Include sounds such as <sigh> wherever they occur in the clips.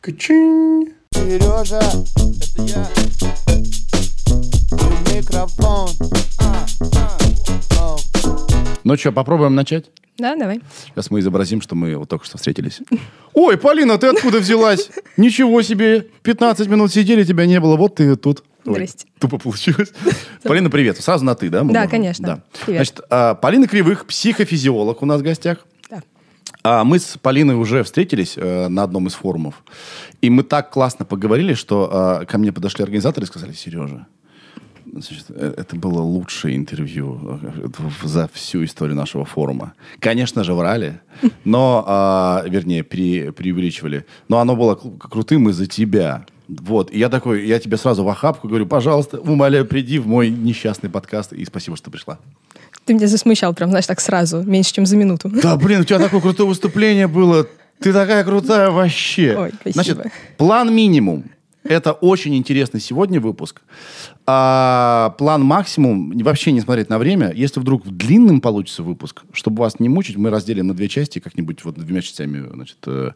Качин. Сережа, это я. И Микрофон. А, а. Ну что, попробуем начать? Да, давай. Сейчас мы изобразим, что мы вот только что встретились. Ой, Полина, ты откуда взялась? Ничего себе, 15 минут сидели, тебя не было, вот ты тут. Ой, Здрасте. тупо получилось. Полина, привет. Сразу на ты, да? мы Да, можем? конечно. Да. Привет. Значит, а, Полина Кривых, психофизиолог у нас в гостях. А мы с Полиной уже встретились э, на одном из форумов. И мы так классно поговорили, что э, ко мне подошли организаторы и сказали, Сережа, значит, э, это было лучшее интервью э, за всю историю нашего форума. Конечно же, врали, но, а, вернее, пере- преувеличивали. Но оно было кру- крутым из-за тебя. Вот, и я такой, я тебе сразу в охапку говорю, пожалуйста, умоляю, приди в мой несчастный подкаст, и спасибо, что пришла. Ты меня засмущал прям, знаешь, так сразу, меньше, чем за минуту. Да, блин, у тебя такое крутое выступление было. Ты такая крутая вообще. Ой, спасибо. Значит, план минимум. Это очень интересный сегодня выпуск. А план максимум, вообще не смотреть на время. Если вдруг длинным получится выпуск, чтобы вас не мучить, мы разделим на две части, как-нибудь вот двумя частями значит, э,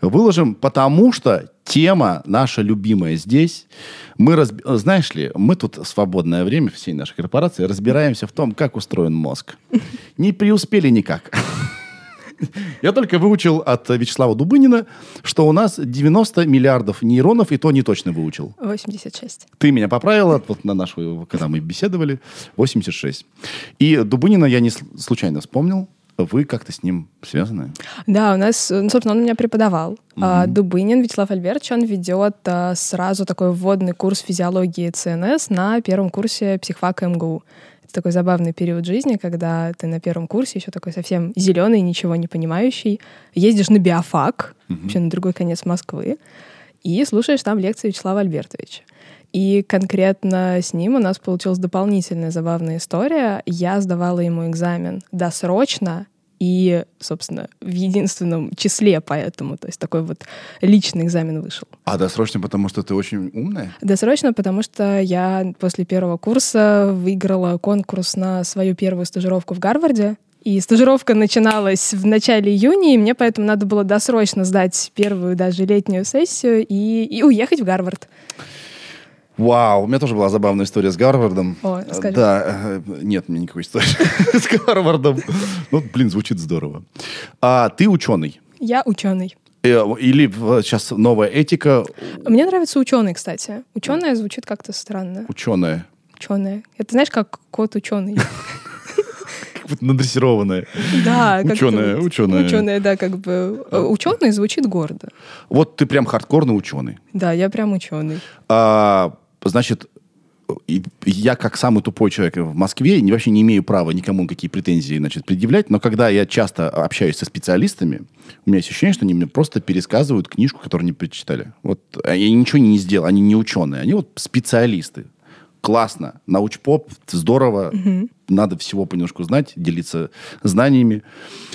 выложим, потому что тема наша любимая здесь. Мы, разби- знаешь ли, мы тут в свободное время всей нашей корпорации разбираемся в том, как устроен мозг. Не преуспели никак. Я только выучил от Вячеслава Дубынина, что у нас 90 миллиардов нейронов, и то не точно выучил. 86. Ты меня поправила, вот на нашу, когда мы беседовали, 86. И Дубынина я не случайно вспомнил. Вы как-то с ним связаны? Да, у нас, ну, собственно, он меня преподавал. А, Дубынин Вячеслав Альбертович, он ведет а, сразу такой вводный курс физиологии ЦНС на первом курсе психфака МГУ. Такой забавный период жизни, когда ты на первом курсе еще такой совсем зеленый, ничего не понимающий, ездишь на биофак, вообще на другой конец Москвы, и слушаешь там лекции Вячеслава Альбертовича. И конкретно с ним у нас получилась дополнительная забавная история. Я сдавала ему экзамен досрочно и, собственно, в единственном числе поэтому. То есть такой вот личный экзамен вышел. А досрочно, потому что ты очень умная? Досрочно, потому что я после первого курса выиграла конкурс на свою первую стажировку в Гарварде. И стажировка начиналась в начале июня, и мне поэтому надо было досрочно сдать первую даже летнюю сессию и, и уехать в Гарвард. Вау, у меня тоже была забавная история с Гарвардом. О, расскажи. Да, э, нет у меня никакой истории <laughs> с Гарвардом. Ну, блин, звучит здорово. А, ты ученый. Я ученый. Э, Или сейчас новая этика Мне нравится ученый, кстати. Ученая звучит как-то странно. ученая. Ученая. Это знаешь, как кот ученый. <laughs> Как будто надрессированная. Да, Ученая, ученая. Ученая, да, как бы. э, Ученый звучит гордо. Вот ты прям хардкорный ученый. Да, я прям ученый. А, значит, я как самый тупой человек в Москве вообще не имею права никому какие претензии значит, предъявлять, но когда я часто общаюсь со специалистами, у меня есть ощущение, что они мне просто пересказывают книжку, которую они прочитали. Вот они ничего не сделали, они не ученые, они вот специалисты. Классно, научпоп, здорово, надо всего понемножку знать, делиться знаниями.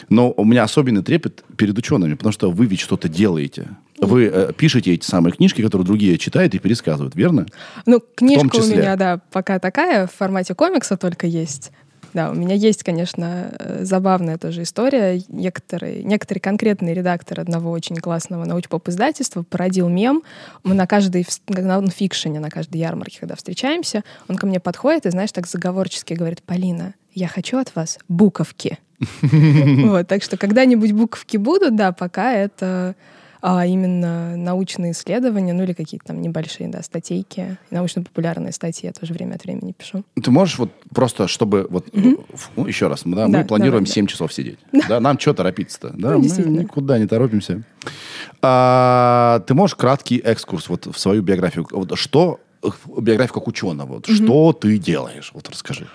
Но у меня особенный трепет перед учеными, потому что вы ведь что-то делаете. Вы э, пишете эти самые книжки, которые другие читают и пересказывают, верно? Ну, книжка у меня, да, пока такая, в формате комикса только есть. Да, у меня есть, конечно, э, забавная тоже история. Некоторые, некоторые конкретный редактор одного очень классного научпоп-издательства породил мем. Мы на каждой, на нонфикшене, на каждой ярмарке, когда встречаемся, он ко мне подходит и, знаешь, так заговорчески говорит, Полина, я хочу от вас буковки. <laughs> Вот, так что когда-нибудь буковки будут, да, пока это а, именно научные исследования, ну или какие-то там небольшие, да, статейки, научно-популярные статьи я тоже время от времени пишу. Ты можешь вот просто, чтобы вот ф- ну, еще раз, да, мы Да, планируем давай, да. 7 часов сидеть. Да, нам что торопиться-то? Да, Ну, мы никуда не торопимся. А, ты можешь краткий экскурс вот в свою биографию. Вот что э, биографию как ученого, вот, что ты делаешь? Вот расскажи.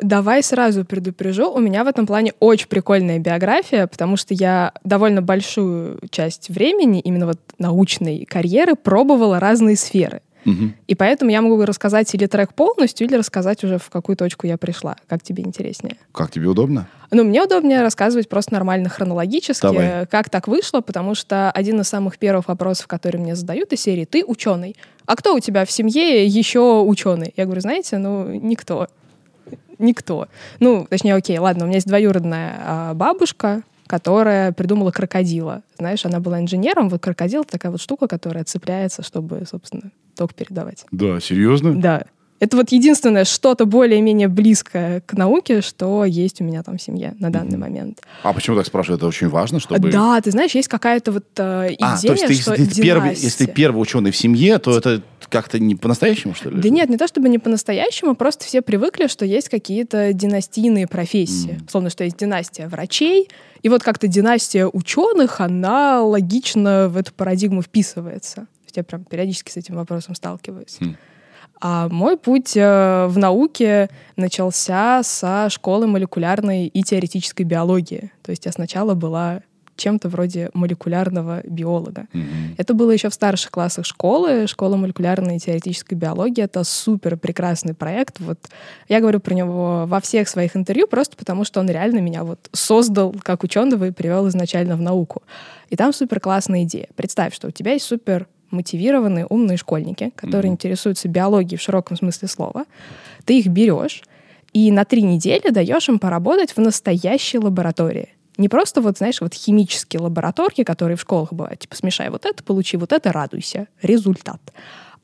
Давай сразу предупрежу, у меня в этом плане очень прикольная биография, потому что я довольно большую часть времени, именно вот научной карьеры, пробовала разные сферы. Мгм. И поэтому я могу рассказать или трек полностью, или рассказать уже, в какую точку я пришла. Как тебе интереснее? Как тебе удобно? Ну, мне удобнее рассказывать просто нормально хронологически, Давай. как так вышло, потому что один из самых первых вопросов, которые мне задают из серии «Ты ученый, а кто у тебя в семье еще ученый?» Я говорю, знаете, ну, никто. Никто. Ну, точнее, окей, ладно, у меня есть двоюродная а, бабушка, которая придумала крокодила. Знаешь, она была инженером, вот крокодил — такая вот штука, которая цепляется, чтобы, собственно, ток передавать. Да, серьезно? Да. Это вот единственное что-то более-менее близкое к науке, что есть у меня там в семье на данный момент. А почему так спрашиваю? Это очень важно, чтобы... Да, ты знаешь, есть какая-то вот э, идея, А, то есть ты, что если, ты первый, если ты первый ученый в семье, то это как-то не по-настоящему, что ли? Да нет, не то чтобы не по-настоящему, просто все привыкли, что есть какие-то династийные профессии. Словно, что есть династия врачей, и вот как-то династия ученых, она логично в эту парадигму вписывается. Я прям периодически с этим вопросом сталкиваюсь. Хм. А мой путь э, в науке начался со школы молекулярной и теоретической биологии. То есть я сначала была чем-то вроде молекулярного биолога. Мгм. Это было еще в старших классах школы. Школа молекулярной и теоретической биологии — это супер прекрасный проект. Вот я говорю про него во всех своих интервью просто потому, что он реально меня вот создал как ученого и привел изначально в науку. И там супер классная идея. Представь, что у тебя есть супер мотивированные умные школьники, которые Мгм. интересуются биологией в широком смысле слова. Ты их берешь и на три недели даешь им поработать в настоящей лаборатории. Не просто вот, знаешь, вот химические лаборатории, которые в школах бывают, типа смешай вот это, получи вот это, радуйся, результат.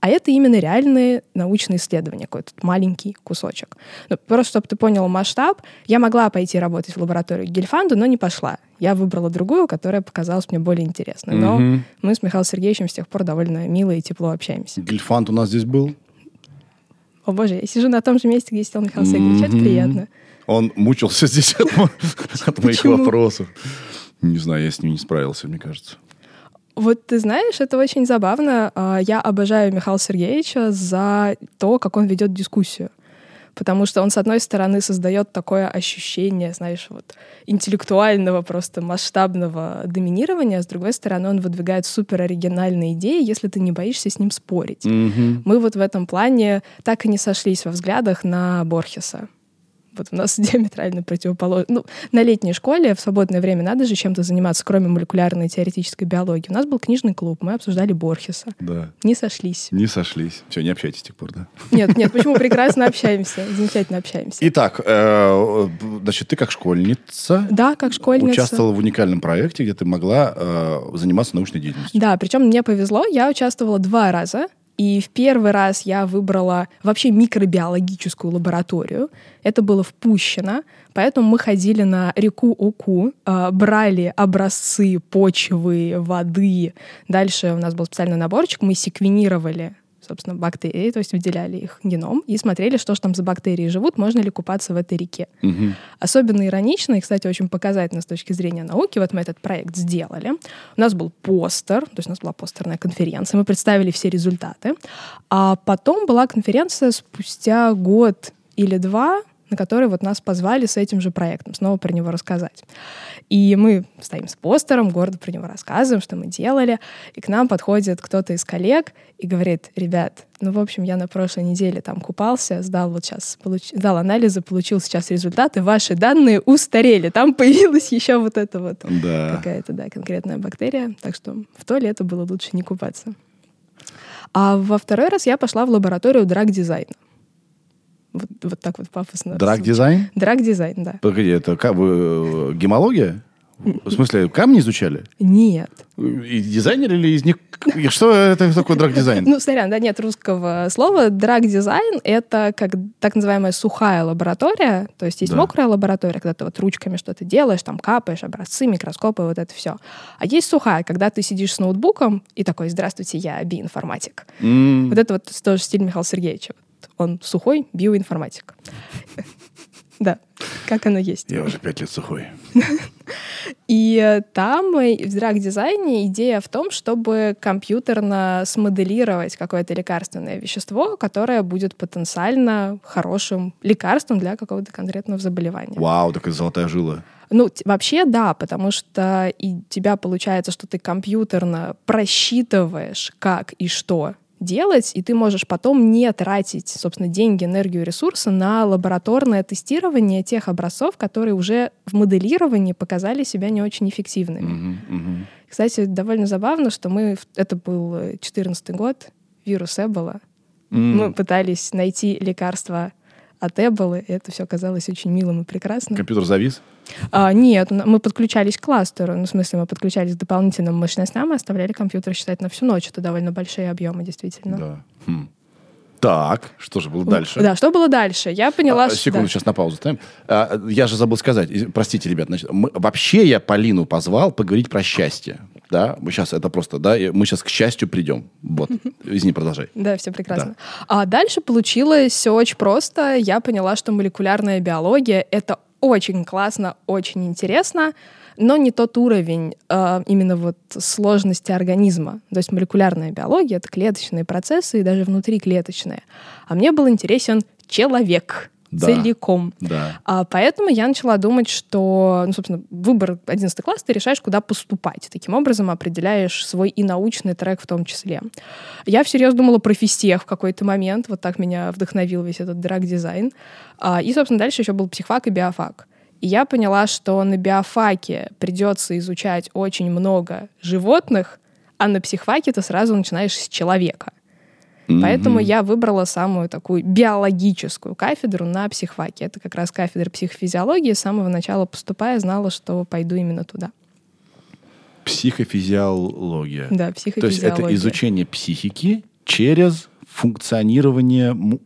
А это именно реальные научные исследования, какой-то маленький кусочек. Ну, просто чтобы ты понял масштаб, я могла пойти работать в лабораторию Гельфанду, но не пошла. Я выбрала другую, которая показалась мне более интересной. Но Мгм. мы с Михаилом Сергеевичем с тех пор довольно мило и тепло общаемся. Гельфанд у нас здесь был. О боже, я сижу на том же месте, где сидел Михаил Сергеевич, это Мгм. приятно. Он мучился <laughs> здесь от, мо- от моих вопросов. Не знаю, я с ним не справился, мне кажется. Вот ты знаешь, это очень забавно. А, Я обожаю Михаила Сергеевича за то, как он ведет дискуссию. Потому что он, с одной стороны, создает такое ощущение, знаешь, вот интеллектуального, просто масштабного доминирования, а с другой стороны, он выдвигает супер оригинальные идеи, если ты не боишься с ним спорить. Мгм. Мы вот в этом плане так и не сошлись во взглядах на Борхеса. Вот у нас <laughs> диаметрально противоположно. Ну, на летней школе в свободное время надо же чем-то заниматься, кроме молекулярной и теоретической биологии. У нас был книжный клуб, мы обсуждали Борхеса. Да. Не сошлись. Не сошлись. Все, не общайтесь с тех пор, да? Нет, нет, почему <laughs> прекрасно общаемся, замечательно общаемся. Итак, э, значит, ты как школьница Да, как школьница. участвовала в уникальном проекте, где ты могла э, заниматься научной деятельностью. Да, причем мне повезло, я участвовала два раза. И в первый раз я выбрала вообще микробиологическую лабораторию. Это было в Пущино, поэтому мы ходили на реку Уку, э, брали образцы почвы, воды. Дальше у нас был специальный наборчик, мы секвенировали собственно, бактерии, то есть выделяли их геном и смотрели, что же там за бактерии живут, можно ли купаться в этой реке. Мгм. Особенно иронично и, кстати, очень показательно с точки зрения науки. Вот мы этот проект сделали. У нас был постер, то есть у нас была постерная конференция, мы представили все результаты. А потом была конференция спустя год или два, на который вот нас позвали с этим же проектом, снова про него рассказать. И мы стоим с постером, гордо про него рассказываем, что мы делали, и к нам подходит кто-то из коллег и говорит, ребят, ну, в общем, я на прошлой неделе там купался, сдал вот сейчас, получ... сдал анализы, получил сейчас результаты, ваши данные устарели, там появилась еще вот эта вот Да. какая-то, да, конкретная бактерия, так что в то лето было лучше не купаться. А во второй раз я пошла в лабораторию drug design а. Вот, вот так вот пафосно. Drug design? Drug design, да. Погоди, это как вы, э, гемология? В смысле, камни изучали? Нет. И дизайнер или из них... и Что это такое drug design? <laughs> Ну, сорян, да, нет русского слова. Drug design — это как так называемая сухая лаборатория. То есть есть Да. мокрая лаборатория, когда ты вот ручками что-то делаешь, там капаешь, образцы, микроскопы, вот это все. А есть сухая, когда ты сидишь с ноутбуком и такой, здравствуйте, я биоинформатик. М, Вот это вот тоже стиль Михаила Сергеевича. Он сухой биоинформатик. Да, как оно есть. Я уже пять лет сухой. И э, там э, в драг-дизайне идея в том, чтобы компьютерно смоделировать какое-то лекарственное вещество, которое будет потенциально хорошим лекарством для какого-то конкретного заболевания. Вау, такая золотая жила. Ну, вообще да, потому что и тебя получается, что ты компьютерно просчитываешь, как и что делать, и ты можешь потом не тратить, собственно, деньги, энергию, ресурсы на лабораторное тестирование тех образцов, которые уже в моделировании показали себя не очень эффективными. Мгм. Кстати, довольно забавно, что мы... Это был 2014 год, вирус Эбола. М. Мы пытались найти лекарство от Apple, и это все казалось очень милым и прекрасным. Компьютер завис? А, нет, мы подключались к кластеру, ну, в смысле, мы подключались к дополнительным мощностям и оставляли компьютер считать на всю ночь. Это довольно большие объемы, действительно. Да. Хм. Так, что же было дальше? Да, что было дальше? Я поняла, А, что... Секунду, да. сейчас на паузу ставим. А, я же забыл сказать. Простите, ребят. Значит, мы- вообще я Полину позвал поговорить про счастье. Да, мы сейчас это просто, да, мы сейчас к счастью придем. Вот, <laughs> извини, продолжай. Да, все прекрасно. А дальше получилось все очень просто. Я поняла, что молекулярная биология — это очень классно, очень интересно, но не тот уровень э, именно вот сложности организма. То есть молекулярная биология — это клеточные процессы и даже внутриклеточные. А мне был интересен человек Да. целиком. Да. А поэтому я начала думать, что, ну, собственно, выбор 11 класс, ты решаешь, куда поступать. Таким образом определяешь свой и научный трек в том числе. Я всерьез думала про физтех в какой-то момент. Вот так меня вдохновил весь этот драг-дизайн. А, И, собственно, дальше еще был психфак и биофак. И я поняла, что на биофаке придется изучать очень много животных, а на психфаке ты сразу начинаешь с человека. Поэтому я выбрала самую такую биологическую кафедру на психфаке. Это как раз кафедра психофизиологии. С самого начала поступая, знала, что пойду именно туда. Психофизиология. Да, То есть психофизиология. это изучение психики через функционирование му-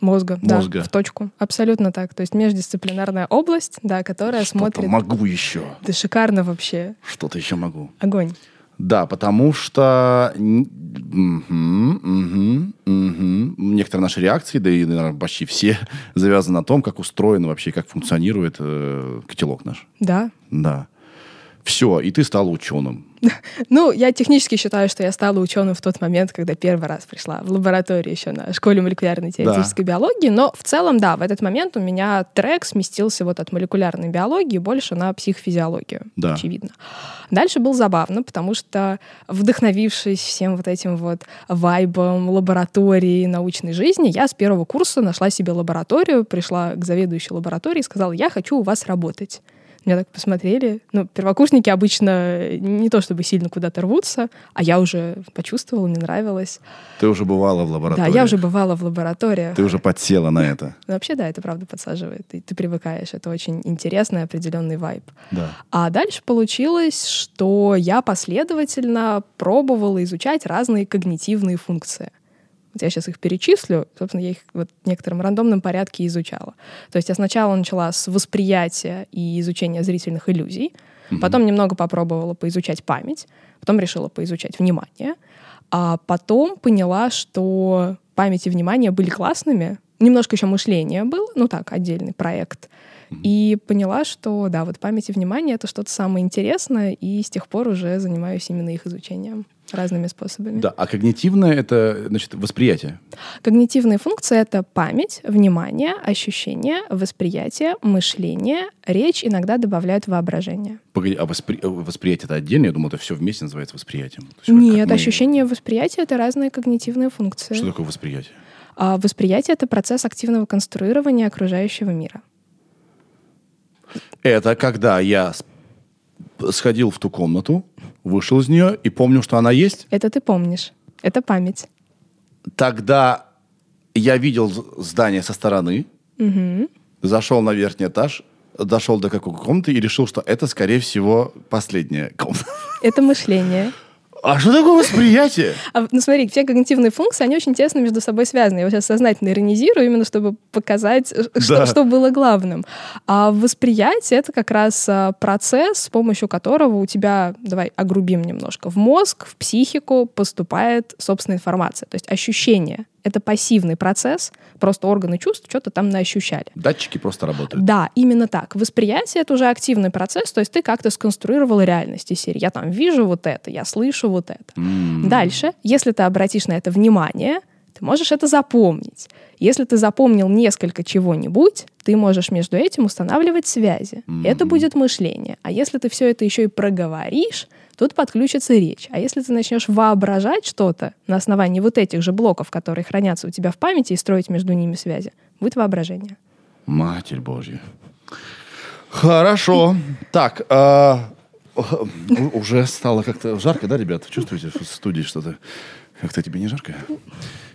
Мозга, да, мозга. в точку. Абсолютно так. То есть междисциплинарная область, да, которая Что-то смотрит... могу еще. Да шикарно вообще. Что-то еще могу. Огонь. Да, потому что мгм, мгм, мгм. некоторые наши реакции, да и, наверное, почти все, <laughs> завязаны на том, как устроен вообще, как функционирует э, котелок наш. Да. Да. Все, и ты стала ученым. <laughs> Ну, я технически считаю, что я стала ученым в тот момент, когда первый раз пришла в лабораторию еще на школе молекулярной теоретической биологии. Но в целом, да, в этот момент у меня трек сместился вот от молекулярной биологии больше на психофизиологию, Да. очевидно. Дальше было забавно, потому что, вдохновившись всем вот этим вот вайбом лаборатории, научной жизни, я с первого курса нашла себе лабораторию, пришла к заведующей лаборатории и сказала, я хочу у вас работать. Меня так посмотрели. Ну, первокурсники обычно не то чтобы сильно куда-то рвутся, а я уже почувствовала, мне нравилось. Ты уже бывала в лаборатории. Да, я уже бывала в лабораториях. Ты уже подсела на это. Ну, Вообще, да, это правда подсаживает, и ты привыкаешь. Это очень интересный определенный вайб. Да. А дальше получилось, что я последовательно пробовала изучать разные когнитивные функции. Вот я сейчас их перечислю, собственно, я их вот в некотором рандомном порядке изучала. То есть я сначала начала с восприятия и изучения зрительных иллюзий, потом немного попробовала поизучать память, потом решила поизучать внимание, а потом поняла, что память и внимание были классными, немножко еще мышление было, ну так, отдельный проект, и поняла, что да, вот память и внимание — это что-то самое интересное, и с тех пор уже занимаюсь именно их изучением разными способами. Да, а когнитивное это, значит, восприятие. Когнитивные функции — это память, внимание, ощущение, восприятие, мышление, речь, иногда добавляют воображение. Погоди, а воспри- э, восприятие это отдельно? Я думал, это все вместе называется восприятием. То есть Нет, мы- ощущение и восприятие — это разные когнитивные функции. Что такое восприятие? А восприятие — это процесс активного конструирования окружающего мира. Это когда я сходил в ту комнату, вышел из нее и помню, что она есть. Это ты помнишь. Это память. Тогда я видел здание со стороны, зашел на верхний этаж, дошел до какой комнаты и решил, что это, скорее всего, последняя комната. Это мышление. А что такое восприятие? А, ну смотри, все когнитивные функции, они очень тесно между собой связаны. Я вот сейчас сознательно иронизирую, именно чтобы показать, э, что, Да. что было главным. А восприятие — это как раз а, процесс, с помощью которого у тебя, давай огрубим немножко, в мозг, в психику поступает собственная информация. То есть ощущение — это пассивный процесс, просто органы чувств что-то там наощущали. Датчики просто работают. Да, именно так. Восприятие — это уже активный процесс, то есть ты как-то сконструировал реальность из серии. Я там вижу вот это, я слышу вот это. Дальше, если ты обратишь на это внимание, ты можешь это запомнить. Если ты запомнил несколько чего-нибудь, ты можешь между этим устанавливать связи. Это будет мышление. А если ты все это еще и проговоришь, тут подключится речь. А если ты начнешь воображать что-то на основании вот этих же блоков, которые хранятся у тебя в памяти, и строить между ними связи, будет воображение. Матерь Божья. Хорошо. Так, у- <laughs> Уже стало как-то жарко, да, ребят? Чувствуете в студии что-то? Как-то тебе не жарко?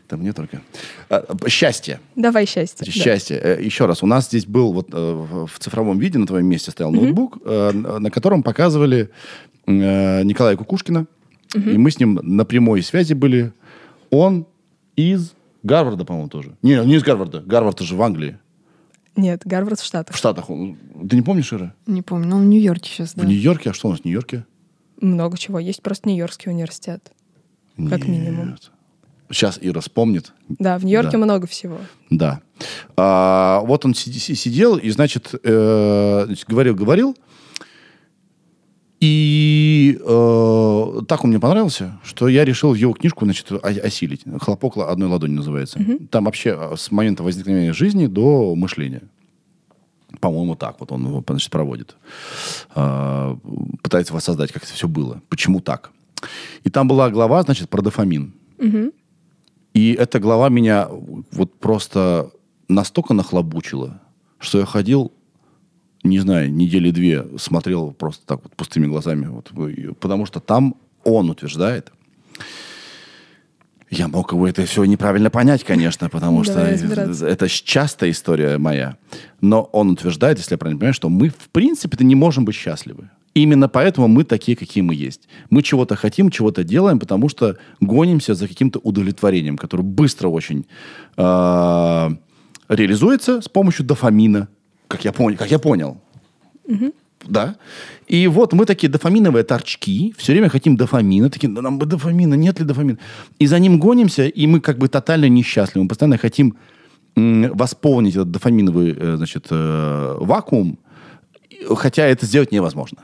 Там мне только. А, Счастье. Давай счастье. да. Счастье. Э, Еще раз, у нас здесь был вот э, в в цифровом виде на твоем месте стоял ноутбук, э, на котором показывали Николая Кукушкина. И мы с ним на прямой связи были. Он из Гарварда, по-моему, тоже. Не, не из Гарварда. Гарвард же в Англии. Нет, Гарвард в В Штатах. Штатах. он- Ты не помнишь, Ира? Не помню, но он в Нью-Йорке сейчас, да. В Нью-Йорке? А что у нас в Нью-Йорке? Много чего. Есть просто Нью-Йоркский университет. Как Нет. минимум. Сейчас Ира вспомнит. Да, в Нью-Йорке Да. много всего. Да. А, вот он сидел и, значит, э, значит, говорил, говорил. И э, так он мне понравился, что я решил его книжку, значит, осилить. «Хлопок одной ладони» называется. Там вообще э, с момента возникновения жизни до мышления. По-моему, так вот он его, значит, проводит. А, пытается воссоздать, как это все было. Почему так? И там была глава, значит, про дофамин. И эта глава меня вот просто настолько нахлобучила, что я ходил, не знаю, недели две смотрел просто так вот пустыми глазами. Вот, потому что там он утверждает, я мог его это все неправильно понять, конечно, потому что это частая история моя. Но он утверждает, если я правильно понимаю, что мы, в принципе-то, не можем быть счастливы. Именно поэтому мы такие, какие мы есть. Мы чего-то хотим, чего-то делаем, потому что гонимся за каким-то удовлетворением, которое быстро очень э, реализуется с помощью дофамина, как я понял. Как я понял. Да. И вот мы такие дофаминовые торчки, все время хотим дофамина, такие, да нам бы дофамина, нет ли дофамина? И за ним гонимся, и мы как бы тотально несчастливы. Мы постоянно хотим м, восполнить этот дофаминовый, э, значит, э, вакуум, хотя это сделать невозможно.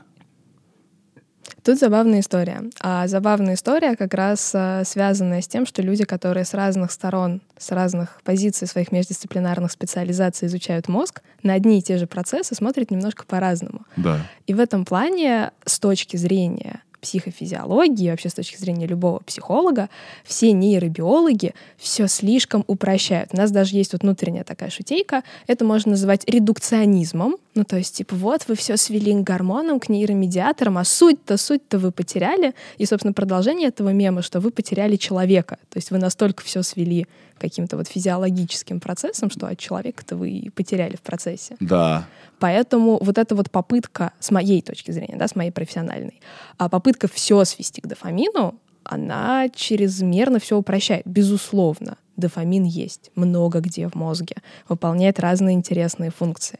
Тут забавная история. А забавная история как раз а, связанная с тем, что люди, которые с разных сторон, с разных позиций своих междисциплинарных специализаций изучают мозг, на одни и те же процессы смотрят немножко по-разному. Да. И в этом плане, с точки зрения психофизиологии, вообще с точки зрения любого психолога, все нейробиологи все слишком упрощают. У нас даже есть вот внутренняя такая шутейка. Это можно называть редукционизмом. Ну, то есть, типа, вот вы все свели к гормонам, к нейромедиаторам, а суть-то, суть-то вы потеряли. И, собственно, продолжение этого мема, что вы потеряли человека. То есть вы настолько все свели каким-то вот физиологическим процессам, что от человека-то вы потеряли в процессе. Да. Поэтому вот эта вот попытка, с моей точки зрения, да, с моей профессиональной, а попытка все свести к дофамину, она чрезмерно все упрощает. Безусловно, дофамин есть много где в мозге, выполняет разные интересные функции.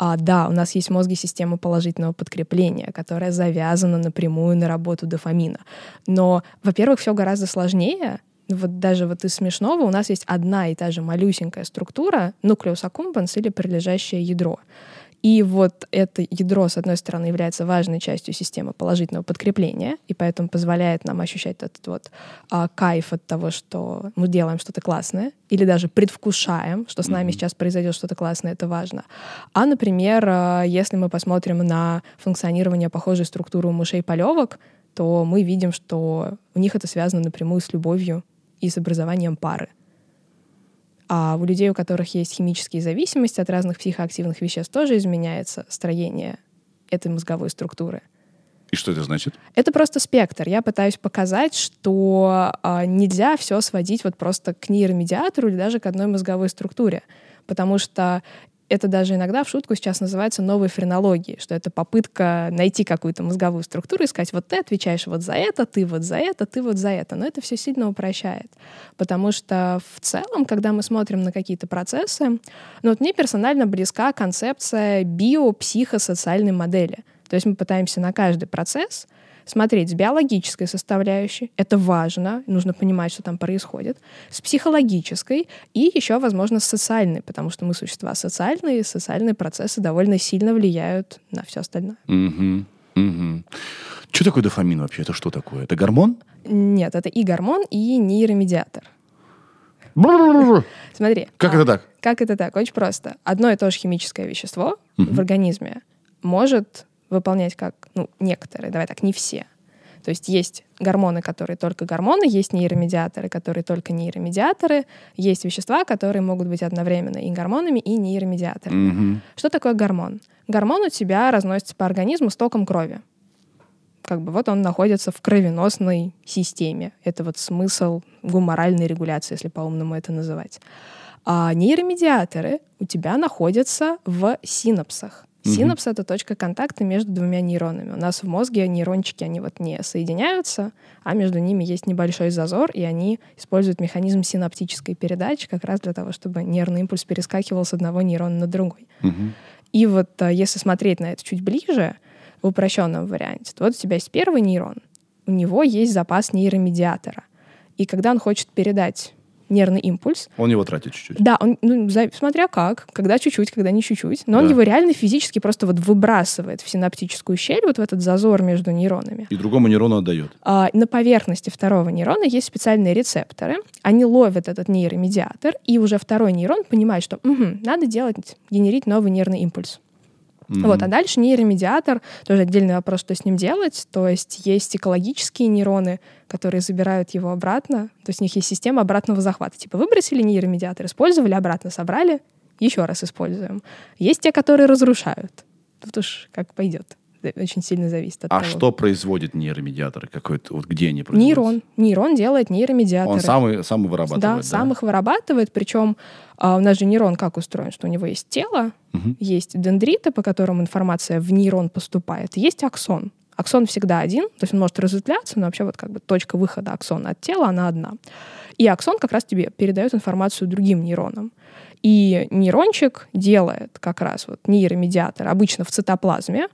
А, да, у нас есть в мозге система положительного подкрепления, которая завязана напрямую на работу дофамина. Но, во-первых, все гораздо сложнее. Вот даже вот из смешного у нас есть одна и та же малюсенькая структура, нуклеус аккумбанс или прилежащее ядро. И вот это ядро, с одной стороны, является важной частью системы положительного подкрепления, и поэтому позволяет нам ощущать этот вот а, кайф от того, что мы делаем что-то классное, или даже предвкушаем, что с нами сейчас произойдет что-то классное, это важно. А, например, а, если мы посмотрим на функционирование похожей структуры у мышей полевок, то мы видим, что у них это связано напрямую с любовью и с образованием пары. А у людей, у которых есть химические зависимости от разных психоактивных веществ, тоже изменяется строение этой мозговой структуры. И что это значит? Это просто спектр. Я пытаюсь показать, что а, нельзя все сводить вот просто к нейромедиатору или даже к одной мозговой структуре. Потому что это даже иногда в шутку сейчас называется новой френологией, что это попытка найти какую-то мозговую структуру и сказать, вот ты отвечаешь вот за это, ты вот за это, ты вот за это. Но это все сильно упрощает. Потому что в целом, когда мы смотрим на какие-то процессы, ну вот мне персонально близка концепция биопсихосоциальной модели. То есть мы пытаемся на каждый процесс смотреть с биологической составляющей, это важно, нужно понимать, что там происходит, с психологической и еще, возможно, с социальной, потому что мы существа социальные, и социальные процессы довольно сильно влияют на все остальное. Угу. Угу. Что такое дофамин вообще? Это что такое? Это гормон? Нет, это и гормон, и нейромедиатор. <laughs> Смотри. Как а, это так? Как это так? Очень просто. Одно и то же химическое вещество в организме может выполнять как, ну, некоторые, давай так, не все. То есть есть гормоны, которые только гормоны, есть нейромедиаторы, которые только нейромедиаторы, есть вещества, которые могут быть одновременно и гормонами, и нейромедиаторами. Мгм. Что такое гормон? Гормон у тебя разносится по организму с током крови. как бы вот он находится в кровеносной системе. Это вот смысл гуморальной регуляции, если по-умному это называть. А нейромедиаторы у тебя находятся в синапсах. Синапс — это точка контакта между двумя нейронами. У нас в мозге нейрончики, они вот не соединяются, а между ними есть небольшой зазор, и они используют механизм синаптической передачи как раз для того, чтобы нервный импульс перескакивал с одного нейрона на другой. Мгм. И вот а, если смотреть на это чуть ближе, в упрощенном варианте, то вот у тебя есть первый нейрон, у него есть запас нейромедиатора. И когда он хочет передать нервный импульс, Он его тратит чуть-чуть. да, он, ну, за- смотря как, когда чуть-чуть, когда не чуть-чуть, но он Да. его реально физически просто вот выбрасывает в синаптическую щель, вот в этот зазор между нейронами. И другому нейрону отдает. А, на поверхности второго нейрона есть специальные рецепторы. Они ловят этот нейромедиатор, и уже второй нейрон понимает, что «Мгм, надо делать, генерить новый нервный импульс. Мгм. Вот, а дальше нейромедиатор, тоже отдельный вопрос, что с ним делать. То есть есть экологические нейроны, которые забирают его обратно. То есть у них есть система обратного захвата. Типа выбросили нейромедиатор, использовали, обратно собрали, еще раз используем. Есть те, которые разрушают. Тут уж как пойдет. Очень сильно зависит от А того. что производит нейромедиаторы? Какой-то, вот где они производятся? Нейрон. Нейрон делает нейромедиаторы. Он сам, сам вырабатывает, Да, да? сам их вырабатывает. Причем а, у нас же нейрон как устроен, что у него есть тело, Мгм. есть дендриты, по которым информация в нейрон поступает, есть аксон. Аксон всегда один, то есть он может разветвляться, но вообще вот как бы точка выхода аксона от тела, она одна. И аксон как раз тебе передает информацию другим нейронам. И нейрончик делает как раз вот нейромедиатор обычно в цитоплазме,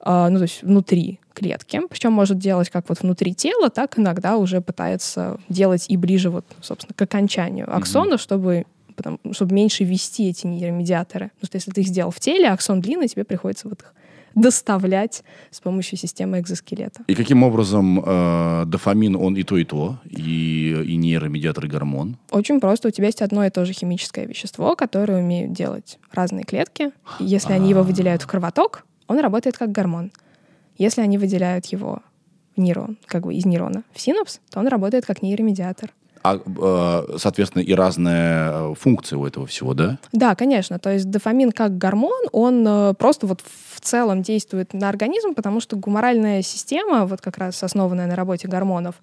а, ну то есть внутри клетки, причем может делать как вот внутри тела, так иногда уже пытается делать и ближе вот, собственно, к окончанию аксона, чтобы потому- чтобы меньше вести эти нейромедиаторы. Потому что если ты их сделал в теле, аксон длинный, тебе приходится вот их доставлять с помощью системы экзоскелета. И каким образом э, дофамин, он и то, и то, и, и нейромедиатор, и гормон? Очень просто. У тебя есть одно и то же химическое вещество, которое умеют делать разные клетки. И если они его выделяют в кровоток, он работает как гормон. Если они выделяют его в нейрон, как бы из нейрона в синапс, то он работает как нейромедиатор. А, э, соответственно, и разная э, функция у этого всего, да? Да, конечно. То есть дофамин как гормон, он э, просто вот в целом действует на организм, потому что гуморальная система, вот как раз основанная на работе гормонов,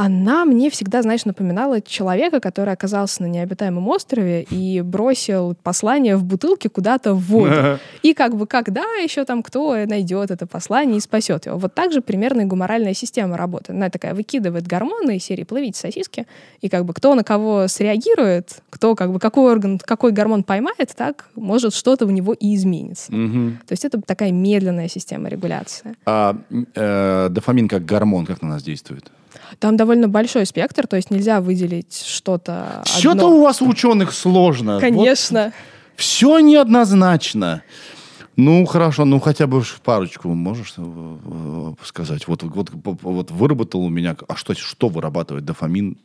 она мне всегда, знаешь, напоминала человека, который оказался на необитаемом острове и бросил послание в бутылке куда-то в воду. И как бы когда еще там кто найдет это послание и спасет его. Вот так же примерно и гуморальная система работает. Она такая выкидывает гормоны из серии «плывите сосиски», и как бы кто на кого среагирует, кто как бы какой орган, какой гормон поймает, так может что-то у него и изменится. Мгм. То есть это такая медленная система регуляции. А э, дофамин как гормон, как на нас действует? Там довольно большой спектр, то есть нельзя выделить что-то Что-то у вас у ученых сложно. Конечно. все неоднозначно. Ну, хорошо, ну хотя бы парочку можешь э, э, сказать? Вот, вот, вот выработал у меня... А что, что вырабатывает дофамин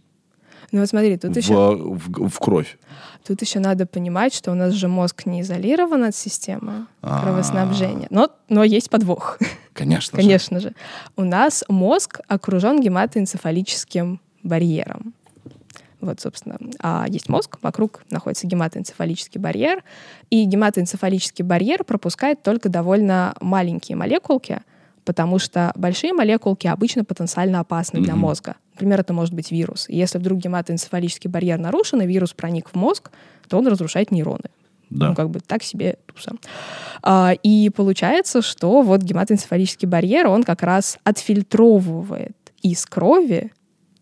Ну вот смотри, тут в, еще, в- в кровь? тут еще надо понимать, что у нас же мозг не изолирован от системы А. кровоснабжения. Но, но есть подвох, Конечно <laughs> же. конечно же. У нас мозг окружен гематоэнцефалическим барьером. Вот, собственно, а есть мозг, вокруг находится гематоэнцефалический барьер, и гематоэнцефалический барьер пропускает только довольно маленькие молекулки, потому что большие молекулки обычно потенциально опасны для Мгм. мозга. Например, это может быть вирус. И если вдруг гематоэнцефалический барьер нарушен, и вирус проник в мозг, то он разрушает нейроны. Да. Ну, как бы так себе туса. А, и получается, что вот гематоэнцефалический барьер, он как раз отфильтровывает из крови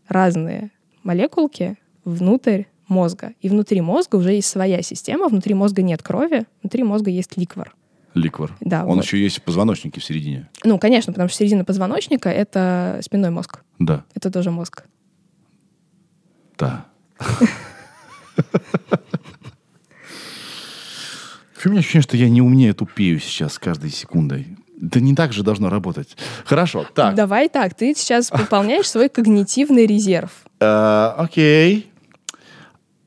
разные молекулки внутрь мозга. И внутри мозга уже есть своя система, внутри мозга нет крови, внутри мозга есть ликвор. Ликвор. Да, Он вот. еще есть в позвоночнике в середине. Ну, конечно, потому что середина позвоночника — это спинной мозг. Да. Это тоже мозг. Да. У меня ощущение, что я не умнее тупею сейчас с каждой секундой. Да не так же должно работать. Хорошо, так. Давай так, ты сейчас пополняешь свой когнитивный резерв. Э, окей.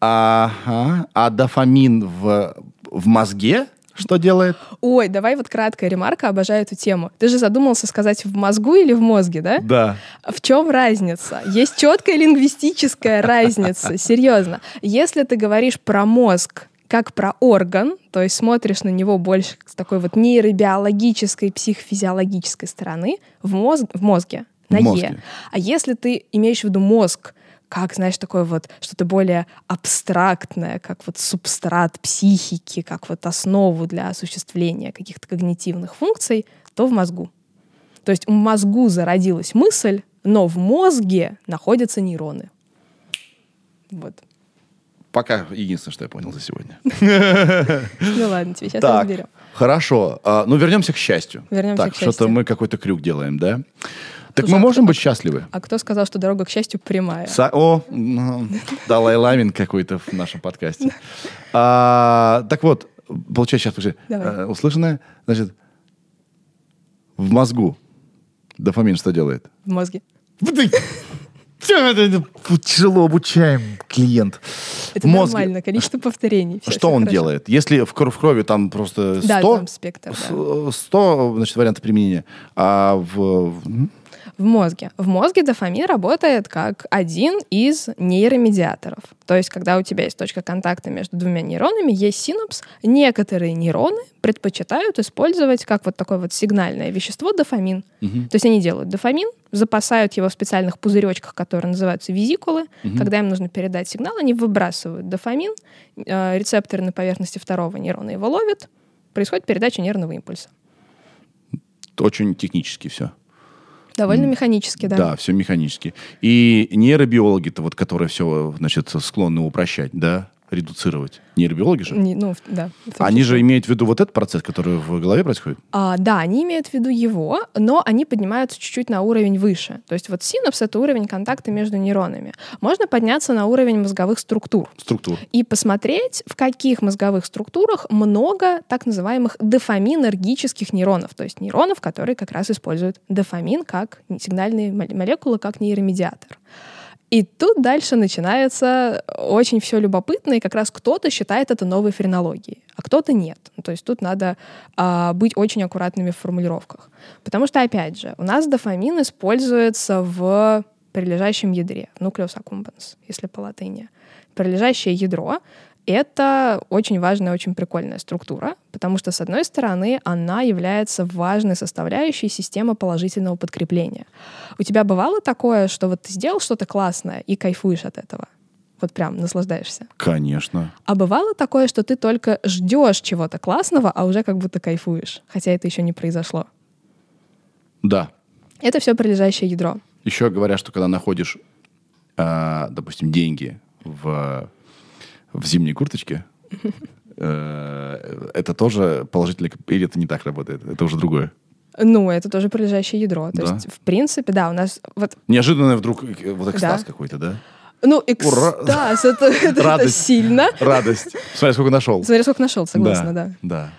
Ага. А дофамин в, в мозге что делает? Ой, давай вот краткая ремарка, обожаю эту тему. Ты же задумался сказать в мозгу или в мозге, да? Да. В чем разница? Есть четкая лингвистическая разница, <laughs> серьезно. Если ты говоришь про мозг как про орган, то есть смотришь на него больше с такой вот нейробиологической, психофизиологической стороны в, мозг, в мозге, на В мозге. Е. А если ты имеешь в виду мозг, как, знаешь, такое вот что-то более абстрактное, как вот субстрат психики, как вот основу для осуществления каких-то когнитивных функций, то в мозгу. То есть в мозгу зародилась мысль, но в мозге находятся нейроны. Вот. Пока единственное, что я понял за сегодня. <laughs> Ну ладно, тебе сейчас Так, разберем. хорошо. А, ну, вернемся к счастью. Вернемся так, к счастью. что-то мы какой-то крюк делаем, да? Так мы а можем быть счастливы? А кто сказал, что дорога к счастью прямая? Са- О, ну, Далай Ламин какой-то в нашем подкасте. А, так вот, получается, сейчас э, услышанное, значит, в мозгу дофамин что делает? В мозге. Тяжело обучаем клиент. Это В мозге. нормально, количество повторений. Всё- Что всё он хорошо. делает? Если в, кр- в крови там просто 100, Да, там спектр, да. 100 значит, вариантов применения, а в... в- мозге. В мозге дофамин работает как один из нейромедиаторов. То есть, когда у тебя есть точка контакта между двумя нейронами, есть синапс, некоторые нейроны предпочитают использовать как вот такое вот сигнальное вещество дофамин. То есть они делают дофамин, запасают его в специальных пузыречках, которые называются визикулы. Когда им нужно передать сигнал, они выбрасывают дофамин, э, рецепторы на поверхности второго нейрона его ловят, происходит передача нервного импульса. Очень технически все. Довольно механически, да. Да, все механически. И нейробиологи-то, вот, которые все, значит, склонны упрощать, да, редуцировать. Нейробиологи же. Не- ну, да. том Они же имеют в виду вот этот процесс, который в голове происходит? А, да, они имеют в виду его, но они поднимаются чуть-чуть на уровень выше. То есть вот синапс — это уровень контакта между нейронами. Можно подняться на уровень мозговых структур Структура. и посмотреть, в каких мозговых структурах много так называемых дофаминергических нейронов, то есть нейронов, которые как раз используют дофамин как сигнальные мол- молекулы, как нейромедиатор. И тут дальше начинается очень все любопытно, и как раз кто-то считает это новой френологией, а кто-то нет. Ну, То есть тут надо а, быть очень аккуратными в формулировках. Потому что, опять же, у нас дофамин используется в прилежащем ядре, nucleus accumbens, если по латыни. Прилежащее ядро — это очень важная, очень прикольная структура, потому что, с одной стороны, она является важной составляющей системы положительного подкрепления. У тебя бывало такое, что вот ты сделал что-то классное и кайфуешь от этого? Вот прям наслаждаешься. Конечно. А бывало такое, что ты только ждешь чего-то классного, а уже как будто кайфуешь, хотя это еще не произошло. Да. Это все прилежащее ядро. Еще говорят, что когда находишь, а, допустим, деньги в, в зимней курточке, <laughs> э, это тоже положительно, или это не так работает? Это уже другое. Ну, это тоже прилежащее ядро. То Да. есть, в принципе, да, у нас вот Неожиданно вдруг э, вот экстаз Да. какой-то, да? Ну, экстаз, это, <laughs> это- сильно. Радость. Смотри, сколько нашел. Смотри, сколько нашел, согласна, да. Да.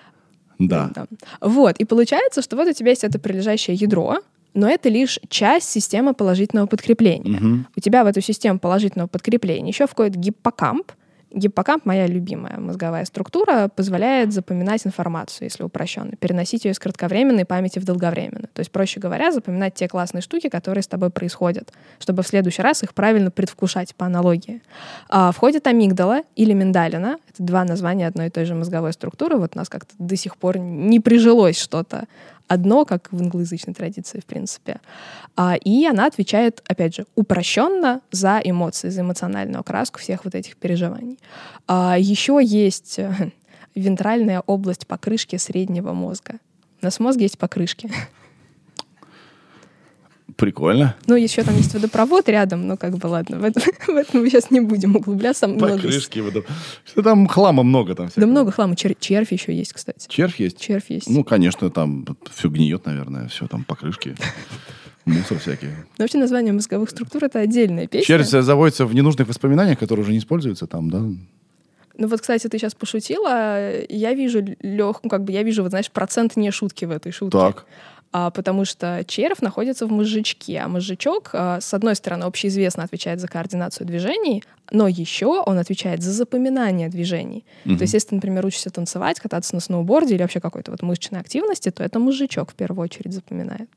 Да. Да. Вот, и получается, что вот у тебя есть это прилежащее ядро, но это лишь часть системы положительного подкрепления. Мгм. У тебя в эту систему положительного подкрепления еще входит гиппокамп. Гиппокамп, моя любимая мозговая структура, позволяет запоминать информацию, если упрощенно, переносить ее из кратковременной памяти в долговременную. То есть, проще говоря, запоминать те классные штуки, которые с тобой происходят, чтобы в следующий раз их правильно предвкушать по аналогии. А, входит амигдала или миндалина. Это два названия одной и той же мозговой структуры. Вот у нас как-то до сих пор не прижилось что-то одно, как в англоязычной традиции, в принципе. А, и она отвечает, опять же, упрощенно за эмоции, за эмоциональную окраску всех вот этих переживаний. А, еще есть э, <laughs> вентральная область покрышки среднего мозга. У нас в мозге есть покрышки. Прикольно. Ну, еще там есть водопровод рядом, но как бы ладно, в этом, <laughs> в этом мы сейчас не будем углубляться. Много- Покрышки. вот там. Что там хлама много там Да всякого. много хлама. Чер- червь еще есть, кстати. Червь есть? Червь есть. Ну, конечно, там все гниет, наверное, все там покрышки, <laughs> мусор всякий. Но вообще название мозговых структур — это отдельная песня. Червь заводится в ненужных воспоминаниях, которые уже не используются там, да? Ну вот, кстати, ты сейчас пошутила, я вижу лег, ну, как бы я вижу, вот знаешь, процент не шутки в этой шутке. Так. А, потому что червь находится в мозжечке, а мозжечок, а, с одной стороны, общеизвестно отвечает за координацию движений, но еще он отвечает за запоминание движений. Мгм. То есть, если ты, например, учишься танцевать, кататься на сноуборде или вообще какой-то вот мышечной активности, то это мозжечок в первую очередь запоминает.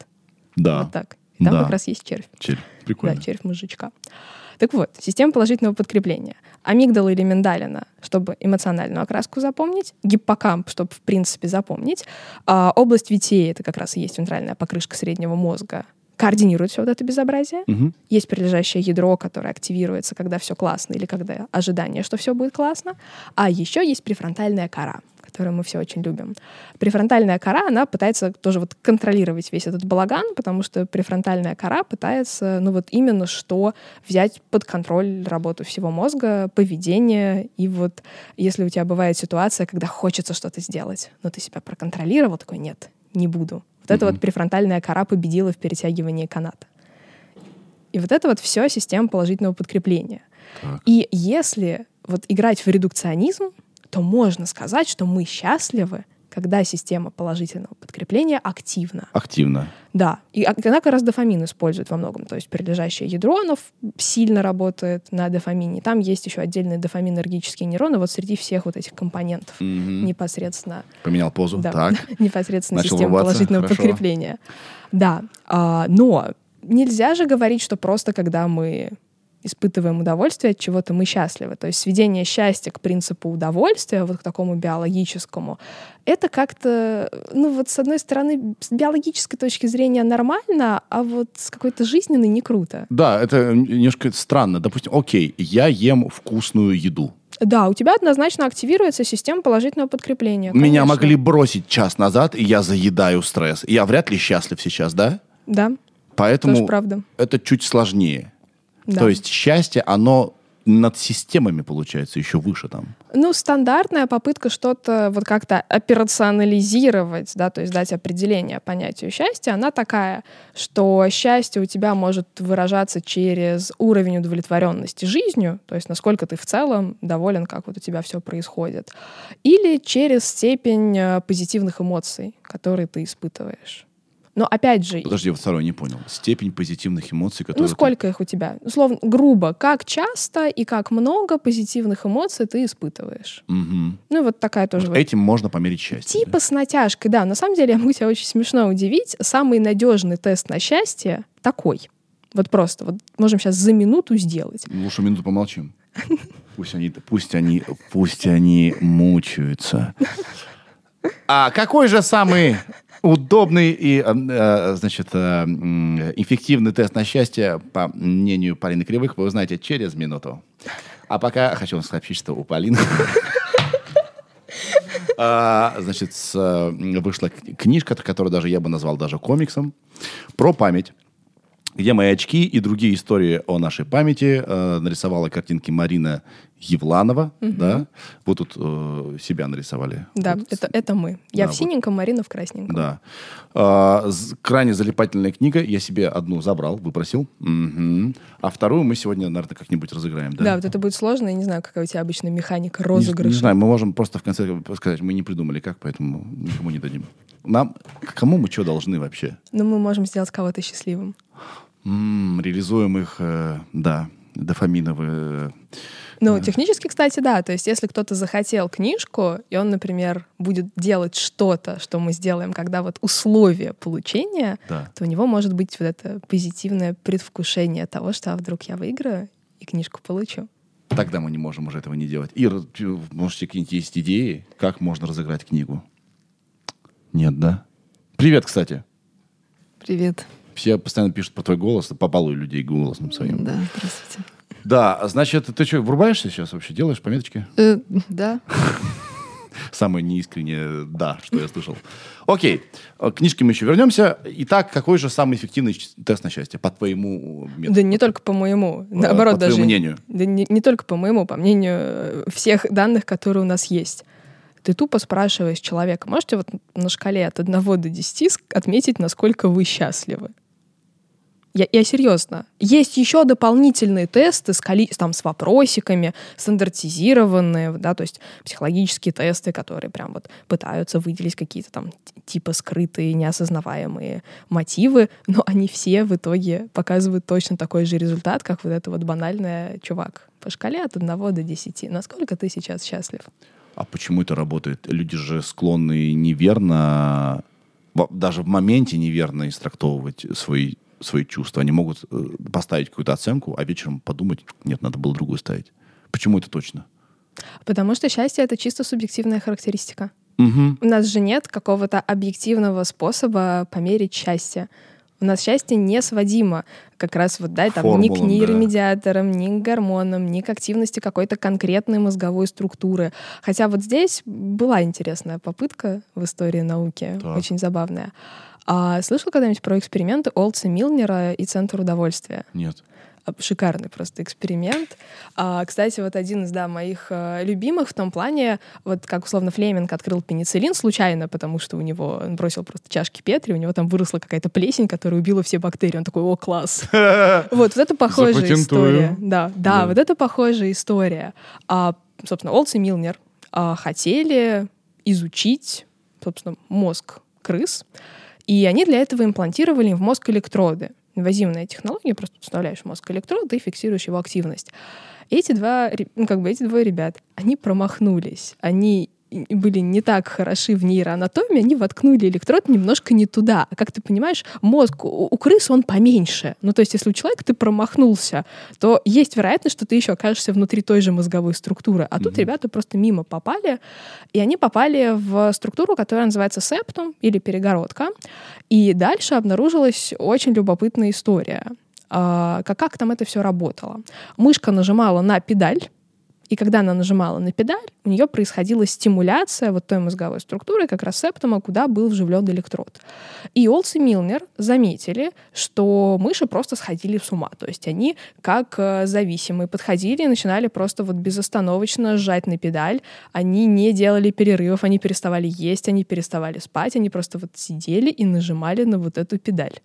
Да. Вот так. И там Да. как раз есть червь. Червь. Да, Прикольно. червь мужичка. Так вот, система положительного подкрепления. Амигдала или миндалина, чтобы эмоциональную окраску запомнить, гиппокамп, чтобы в принципе запомнить, а область VTA, это как раз и есть вентральная покрышка среднего мозга, координирует все вот это безобразие. Мгм. Есть прилежащее ядро, которое активируется, когда все классно или когда ожидание, что все будет классно. А еще есть префронтальная кора, которую мы все очень любим. Префронтальная кора, она пытается тоже вот контролировать весь этот балаган, потому что префронтальная кора пытается, ну вот именно что взять под контроль работу всего мозга, поведение. И вот если у тебя бывает ситуация, когда хочется что-то сделать, но ты себя проконтролировал, такой, нет, не буду. Вот это Мгм. вот префронтальная кора победила в перетягивании каната. И вот это вот все система положительного подкрепления. Так. И если вот играть в редукционизм, то можно сказать, что мы счастливы, когда система положительного подкрепления активна. Активно. Да, и она как раз дофамин использует во многом. То есть прилежащее ядро, оно сильно работает на дофамине. Там есть еще отдельные дофаминергические нейроны вот среди всех вот этих компонентов Мгм. непосредственно Поменял позу. да, Так. <laughs> непосредственно Начал система улыбаться, положительного хорошо. подкрепления. Да, а, но нельзя же говорить, что просто когда мы испытываем удовольствие от чего-то, мы счастливы. То есть сведение счастья к принципу удовольствия, вот к такому биологическому, это как-то, ну вот с одной стороны, с биологической точки зрения нормально, а вот с какой-то жизненной не круто. Да, это немножко странно. Допустим, окей, я ем вкусную еду. Да, у тебя однозначно активируется система положительного подкрепления. Меня конечно. могли бросить час назад, и я заедаю стресс. Я вряд ли счастлив сейчас, да? Да, Поэтому правда. это чуть сложнее. Да. То есть счастье, оно над системами, получается, еще выше там. Ну, стандартная попытка что-то вот как-то операционализировать, да, то есть дать определение понятию счастья, она такая, что счастье у тебя может выражаться через уровень удовлетворенности жизнью, то есть насколько ты в целом доволен, как вот у тебя все происходит, или через степень э, позитивных эмоций, которые ты испытываешь. Но опять же, Подожди, я второй не понял. Степень позитивных эмоций, которые... ну ты- сколько их у тебя? Условно, грубо, как часто и как много позитивных эмоций ты испытываешь? Мгм. Ну, вот такая тоже Вот вот Этим можно померить счастье. Типа с натяжкой, да. На самом деле, <laughs> я могу тебя очень смешно удивить. Самый надежный тест на счастье такой. Вот просто. Вот можем сейчас за минуту сделать. Лучше минуту помолчим. <laughs> Пусть они, пусть они, пусть они мучаются. А какой же самый удобный и, э, э, значит, э, эффективный тест на счастье, по мнению Полины Кривых, вы узнаете через минуту. А пока хочу вам сообщить, что у Полины <laughs> а, значит, вышла книжка, которую даже я бы назвал даже комиксом, про память где мои очки и другие истории о нашей памяти э, нарисовала картинки Марина Евланова, да, вот тут э, себя нарисовали. Да, Вот, это, это мы. Я Да, в вот. синеньком, Марина в красненьком. Да. А, крайне залипательная книга. Я себе одну забрал, выпросил. Мгм. А вторую мы сегодня, наверное, как-нибудь разыграем, да? Да, вот это будет сложно. Я не знаю, какая у тебя обычно механика Не- розыгрыша. Не, знаю, мы можем просто в конце сказать, мы не придумали как, поэтому никому не дадим. Нам, кому мы что должны вообще? Но мы можем сделать кого-то счастливым. М, реализуем их, э, да, дофаминовые. Ну, технически, кстати, да. То есть, если кто-то захотел книжку, и он, например, будет делать что-то, что мы сделаем, когда вот условия получения, Да. то у него может быть вот это позитивное предвкушение того, что а вдруг я выиграю и книжку получу. Тогда мы не можем уже этого не делать. Ир, можете какие-нибудь есть идеи, как можно разыграть книгу? Нет, да? Привет, кстати. Привет. Все постоянно пишут про твой голос, побалуй людей голосом своим. Да, здравствуйте. Да, значит, ты что, врубаешься сейчас вообще? Делаешь пометочки? Э, да. Самое неискреннее «да», что я слышал. Окей, э, к книжке мы еще вернемся. Итак, какой же самый эффективный тест на счастье, по твоему методу? Да не только по моему, Э, наоборот по даже. твоему мнению. Да не, не только по моему, по мнению э, всех данных, которые у нас есть. Ты тупо спрашиваешь человека, можете вот на шкале от 1 до 10 ск- отметить, насколько вы счастливы? Я, я серьезно. Есть еще дополнительные тесты с, коли- там, с вопросиками, стандартизированные, да, то есть психологические тесты, которые прям вот пытаются выделить какие-то там типа скрытые, неосознаваемые мотивы, но они все в итоге показывают точно такой же результат, как вот это вот банальное «Чувак, по шкале от 1 до 10, насколько ты сейчас счастлив?» А почему это работает? Люди же склонны неверно, даже в моменте неверно истрактовывать свой свои чувства. Они могут э, поставить какую-то оценку, а вечером подумать, нет, надо было другую ставить. Почему это точно? Потому что счастье — это чисто субъективная характеристика. Угу. У нас же нет какого-то объективного способа померить счастье. У нас счастье не сводимо как раз вот, да, там, ни к Формулам, да. нейромедиаторам, ни к гормонам, ни к активности какой-то конкретной мозговой структуры. Хотя вот здесь была интересная попытка в истории науки, Так. очень забавная. А слышал когда-нибудь про эксперименты Олдса Милнера и Центр удовольствия? Нет. А, Шикарный просто эксперимент. А, кстати, вот один из, да, моих э, любимых в том плане, вот как условно Флеминг открыл пенициллин случайно, потому что у него, он бросил просто чашки Петри, у него там выросла какая-то плесень, которая убила все бактерии. Он такой, о, класс. <laughs> Вот, вот это похожая история. Да, да, Да. вот это похожая история. А, собственно, Олдс и Милнер а, хотели изучить, собственно, мозг крыс, и они для этого имплантировали им в мозг электроды. Инвазивная технология, просто вставляешь в мозг электроды и фиксируешь его активность. Эти два, ну, как бы эти двое ребят, они промахнулись. Они были не так хороши в нейроанатомии, они воткнули электрод немножко не туда. А как ты понимаешь, мозг у, у крыс он поменьше. Ну, то есть, если у человека ты промахнулся, то есть вероятность, что ты еще окажешься внутри той же мозговой структуры. А тут ребята просто мимо попали, и они попали в структуру, которая называется септум или перегородка. И дальше обнаружилась очень любопытная история. А, Как, как там это все работало? Мышка нажимала на педаль, и когда она нажимала на педаль, у нее происходила стимуляция вот той мозговой структуры, как раз септума, куда был вживлен электрод. И Олс и Милнер заметили, что мыши просто сходили с ума. То есть они, как э, зависимые, подходили и начинали просто вот безостановочно сжать на педаль. Они не делали перерывов, они переставали есть, они переставали спать, они просто вот сидели и нажимали на вот эту педаль.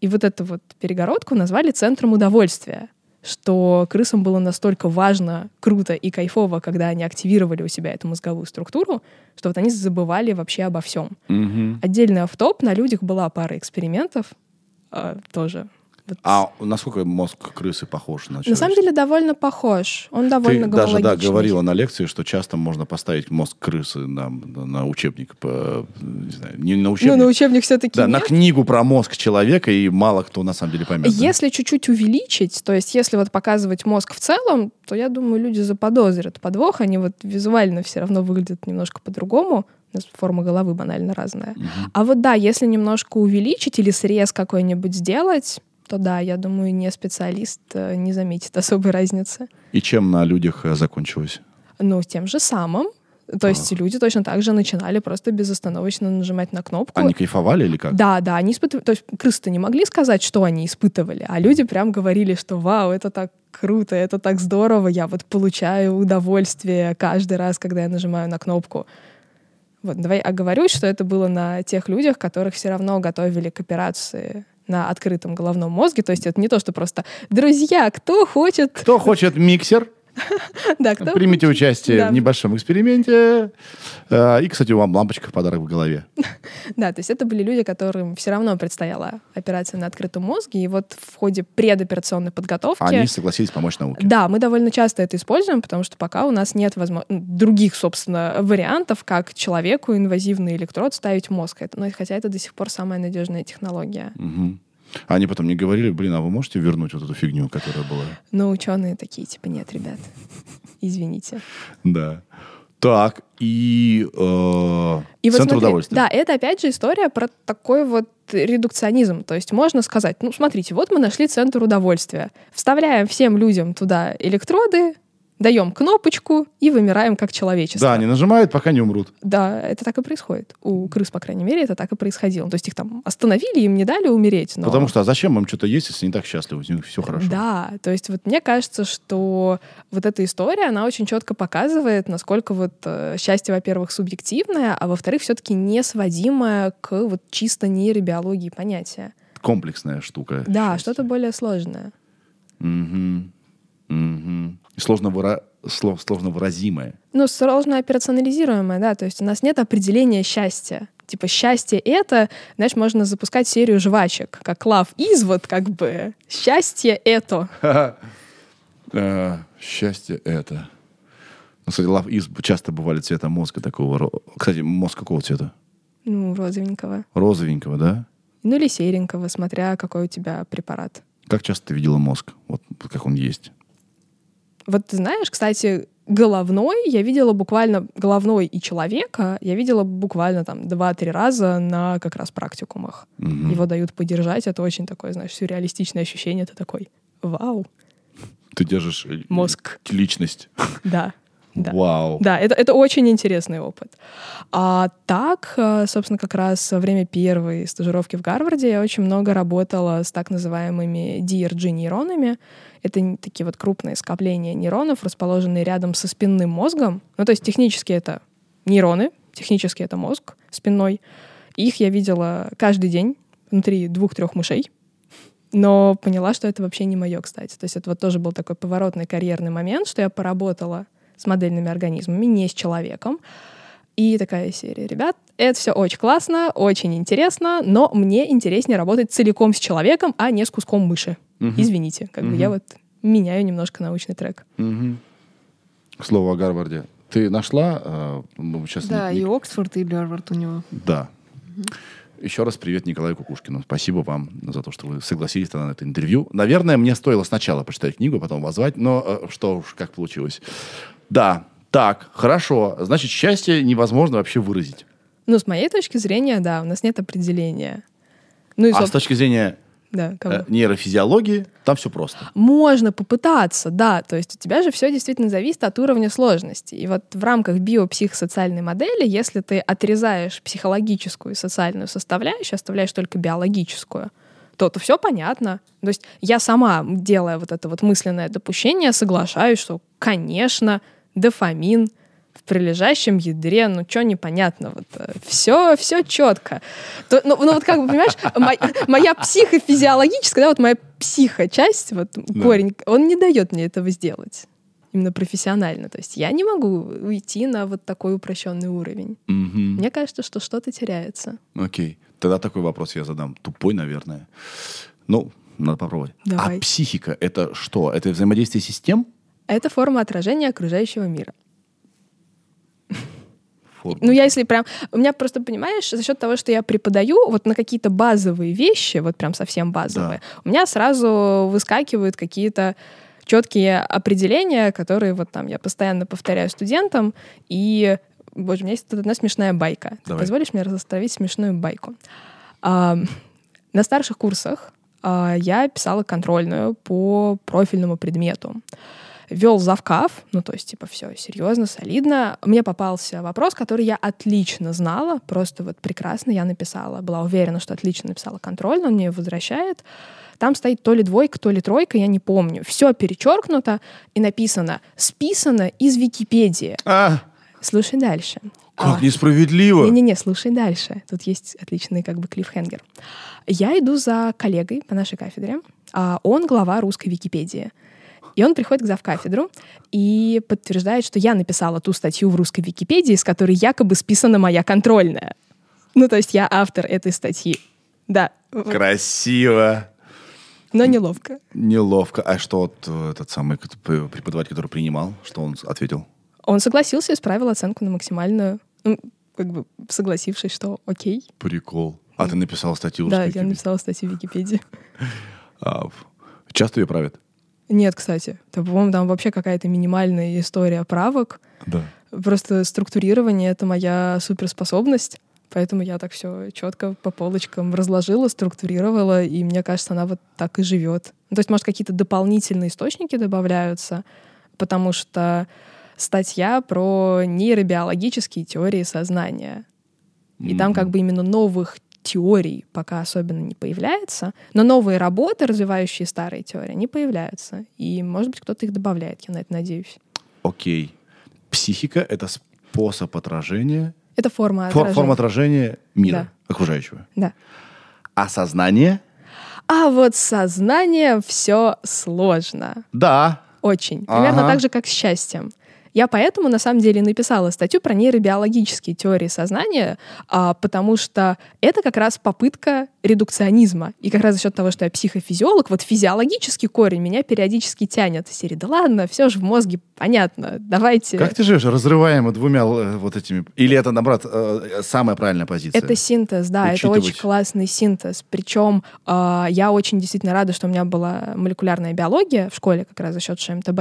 И вот эту вот перегородку назвали центром удовольствия что крысам было настолько важно, круто и кайфово, когда они активировали у себя эту мозговую структуру, что вот они забывали вообще обо всем. Мгм. Отдельный автоп, на людях была пара экспериментов э, тоже. Вот. А насколько мозг крысы похож на На самом деле довольно похож. Он довольно Ты даже да, говорила на лекции, что часто можно поставить мозг крысы на, на учебник, по, не знаю, не на учебник, Ну, на учебник все-таки да, на нет. книгу про мозг человека, и мало кто на самом деле поймет. да? Если чуть-чуть увеличить, то есть если вот показывать мозг в целом, то я думаю, люди заподозрят подвох, они вот визуально все равно выглядят немножко по-другому. У нас форма головы банально разная. А вот да, если немножко увеличить или срез какой-нибудь сделать, то да, я думаю, не специалист э, не заметит особой разницы. И чем на людях э, закончилось? Но тем же самым, то есть люди точно так же начинали просто безостановочно нажимать на кнопку. Они кайфовали или как? Да, да, они испытывали... То есть крысы-то не могли сказать, что они испытывали, а люди прям говорили, что вау, это так круто, это так здорово, я вот получаю удовольствие каждый раз, когда я нажимаю на кнопку. Вот, давай оговорюсь, что это было на тех людях, которых все равно готовили к операции на открытом головном мозге. То есть это не то, что просто «Друзья, кто хочет...» Кто хочет миксер, <laughs> Да, кто примите участие Да. в небольшом эксперименте. Э, И, кстати, вам лампочка в подарок в голове. <laughs> Да, то есть это были люди, которым все равно предстояла операция на открытом мозге, и вот в ходе предоперационной подготовки... Они согласились помочь науке. Да, мы довольно часто это используем, потому что пока у нас нет возможно... других, собственно, вариантов, как человеку инвазивный электрод ставить в мозг. Это, ну, хотя это до сих пор самая надежная технология. Мгм. А Они потом не говорили, блин, а вы можете вернуть вот эту фигню, которая была? Но ученые такие, типа, нет, ребят, <laughs> извините. Да. Так, и, э, И вот центр смотри, удовольствия. Да, это опять же история про такой вот редукционизм. То есть можно сказать, ну, смотрите, вот мы нашли центр удовольствия. Вставляем всем людям туда электроды, даем кнопочку и вымираем как человечество. Да, они нажимают, пока не умрут. Да, это так и происходит. У крыс, по крайней мере, это так и происходило. То есть их там остановили, им не дали умереть. Но... Потому что а зачем им что-то есть, если они так счастливы, у них все хорошо? Да, то есть вот мне кажется, что вот эта история, она очень четко показывает, насколько вот э, счастье, во-первых, субъективное, а во-вторых, все-таки не сводимое к вот чисто нейробиологии понятия. Комплексная штука. Да, что-то более сложное. Мгм. Мгм. И сложно, выра- сло- сложно выразимое. Ну, сложно операционализируемое, да, то есть у нас нет определения счастья. Типа счастье это, знаешь, можно запускать серию жвачек, как is, вот как бы счастье это. <laughs> Э, Счастье это. Ну, кстати, лав из часто бывали цвета мозга такого. Кстати, мозг какого цвета? Ну, розовенького. Розовенького, да? Ну или серенького, смотря какой у тебя препарат. Как часто ты видела мозг? Вот как он есть. Вот ты знаешь, кстати, головной я видела буквально, головной и человека я видела буквально там два-три раза на как раз практикумах. Мгм. Его дают подержать, это очень такое, знаешь, сюрреалистичное ощущение. Ты такой, вау, Ты держишь э, мозг, личность. да. Да. Вау. Да, это, это очень интересный опыт. А так, э, собственно, как раз во время первой стажировки в Гарварде я очень много работала с так называемыми DRG-нейронами. Это такие вот крупные скопления нейронов, расположенные рядом со спинным мозгом. Ну, то есть технически это нейроны, технически это мозг спинной. Их я видела каждый день внутри двух-трех мышей. Но поняла, что это вообще не мое, кстати. То есть это вот тоже был такой поворотный карьерный момент, что я поработала с модельными организмами, не с человеком. И такая серия, ребят, это все очень классно, очень интересно, но мне интереснее работать целиком с человеком, а не с куском мыши. Мгм. Извините, как бы я вот меняю немножко научный трек. Мгм. К слову о Гарварде. Ты нашла... э, сейчас Да, не- и Оксфорд, и Гарвард у него. Да. Еще раз привет Николаю Кукушкину. Спасибо вам за то, что вы согласились на это интервью. Наверное, мне стоило сначала почитать книгу, потом вас звать, но э, что уж, как получилось. Да, так, хорошо. Значит, счастье невозможно вообще выразить. Ну, с моей точки зрения, да, у нас нет определения. Ну и, А соб- с точки зрения да, кого? э, нейрофизиологии, там все просто. Можно попытаться, да. То есть у тебя же все действительно зависит от уровня сложности. И вот в рамках биопсихосоциальной модели, если ты отрезаешь психологическую и социальную составляющую, оставляешь только биологическую, то, то все понятно. То есть я сама, делая вот это вот мысленное допущение, соглашаюсь, что, конечно, дофамин в прилежащем ядре, ну что непонятно, вот все, все четко. То, ну, ну вот как бы, понимаешь, мо- моя психофизиологическая, да, вот моя психочасть, вот корень, он не дает мне этого сделать именно профессионально. То есть я не могу уйти на вот такой упрощенный уровень. Мгм. Мне кажется, что что-то теряется. Окей. Тогда такой вопрос я задам. Тупой, наверное. Ну, надо попробовать. Давай. А психика — это что? Это взаимодействие систем? Это форма отражения окружающего мира. Форма. Ну, я если прям... У меня просто, понимаешь, за счет того, что я преподаю вот на какие-то базовые вещи, вот прям совсем базовые, у меня сразу выскакивают какие-то четкие определения, которые вот там я постоянно повторяю студентам, и, боже, у меня есть тут одна смешная байка. Ты Давай. позволишь мне разоставить смешную байку? А, на старших курсах а, я писала контрольную по профильному предмету. Вел завкав, ну то есть типа все серьезно, солидно. Мне попался вопрос, который я отлично знала, просто вот прекрасно я написала. Была уверена, что отлично написала контрольную, он мне ее возвращает. Там стоит то ли двойка, то ли тройка, я не помню. Все перечеркнуто и написано «списано из Википедии». А, Слушай дальше. как А, несправедливо. не-не-не, слушай дальше. Тут есть отличный как бы клиффхенгер. Я иду за коллегой по нашей кафедре, а он глава русской Википедии. И он приходит к завкафедру и подтверждает, что я написала ту статью в русской Википедии, с которой якобы списана моя контрольная. Ну, то есть я автор этой статьи. Да. Красиво. но неловко. Неловко. А что вот э, этот самый преподаватель, который принимал, что он ответил? Он согласился и исправил оценку на максимальную, ну, как бы согласившись, что окей. Прикол. А ты написал статью в Да, я написала статью в Википедии. <laughs> А, часто ее правят? Нет, кстати. Это, по-моему, там вообще какая-то минимальная история правок. Да. Просто структурирование — это моя суперспособность. Поэтому я так все четко по полочкам разложила, структурировала, и мне кажется, она вот так и живет. Ну, то есть, может, какие-то дополнительные источники добавляются, потому что статья про нейробиологические теории сознания. И там как бы именно новых теорий пока особенно не появляется, но новые работы, развивающие старые теории, не появляются. И, может быть, кто-то их добавляет, я на это надеюсь. Окей. Психика — это способ отражения, Это форма фор- отражения. форма отражения мира Да. окружающего. Да. А сознание? А вот сознание все сложно. Да. Очень. Примерно Ага. так же, как с счастьем. Я поэтому, на самом деле, написала статью про нейробиологические теории сознания, а, потому что это как раз попытка редукционизма. И как раз за счет того, что я психофизиолог, вот физиологический корень меня периодически тянет. Серии, да ладно, все же в мозге понятно, давайте. Как ты живешь, разрываемо двумя э, вот этими... Или это, наоборот, э, самая правильная позиция? Это синтез, да, это Учитывать. очень классный синтез. Причем э, я очень действительно рада, что у меня была молекулярная биология в школе как раз за счет ШМТБ.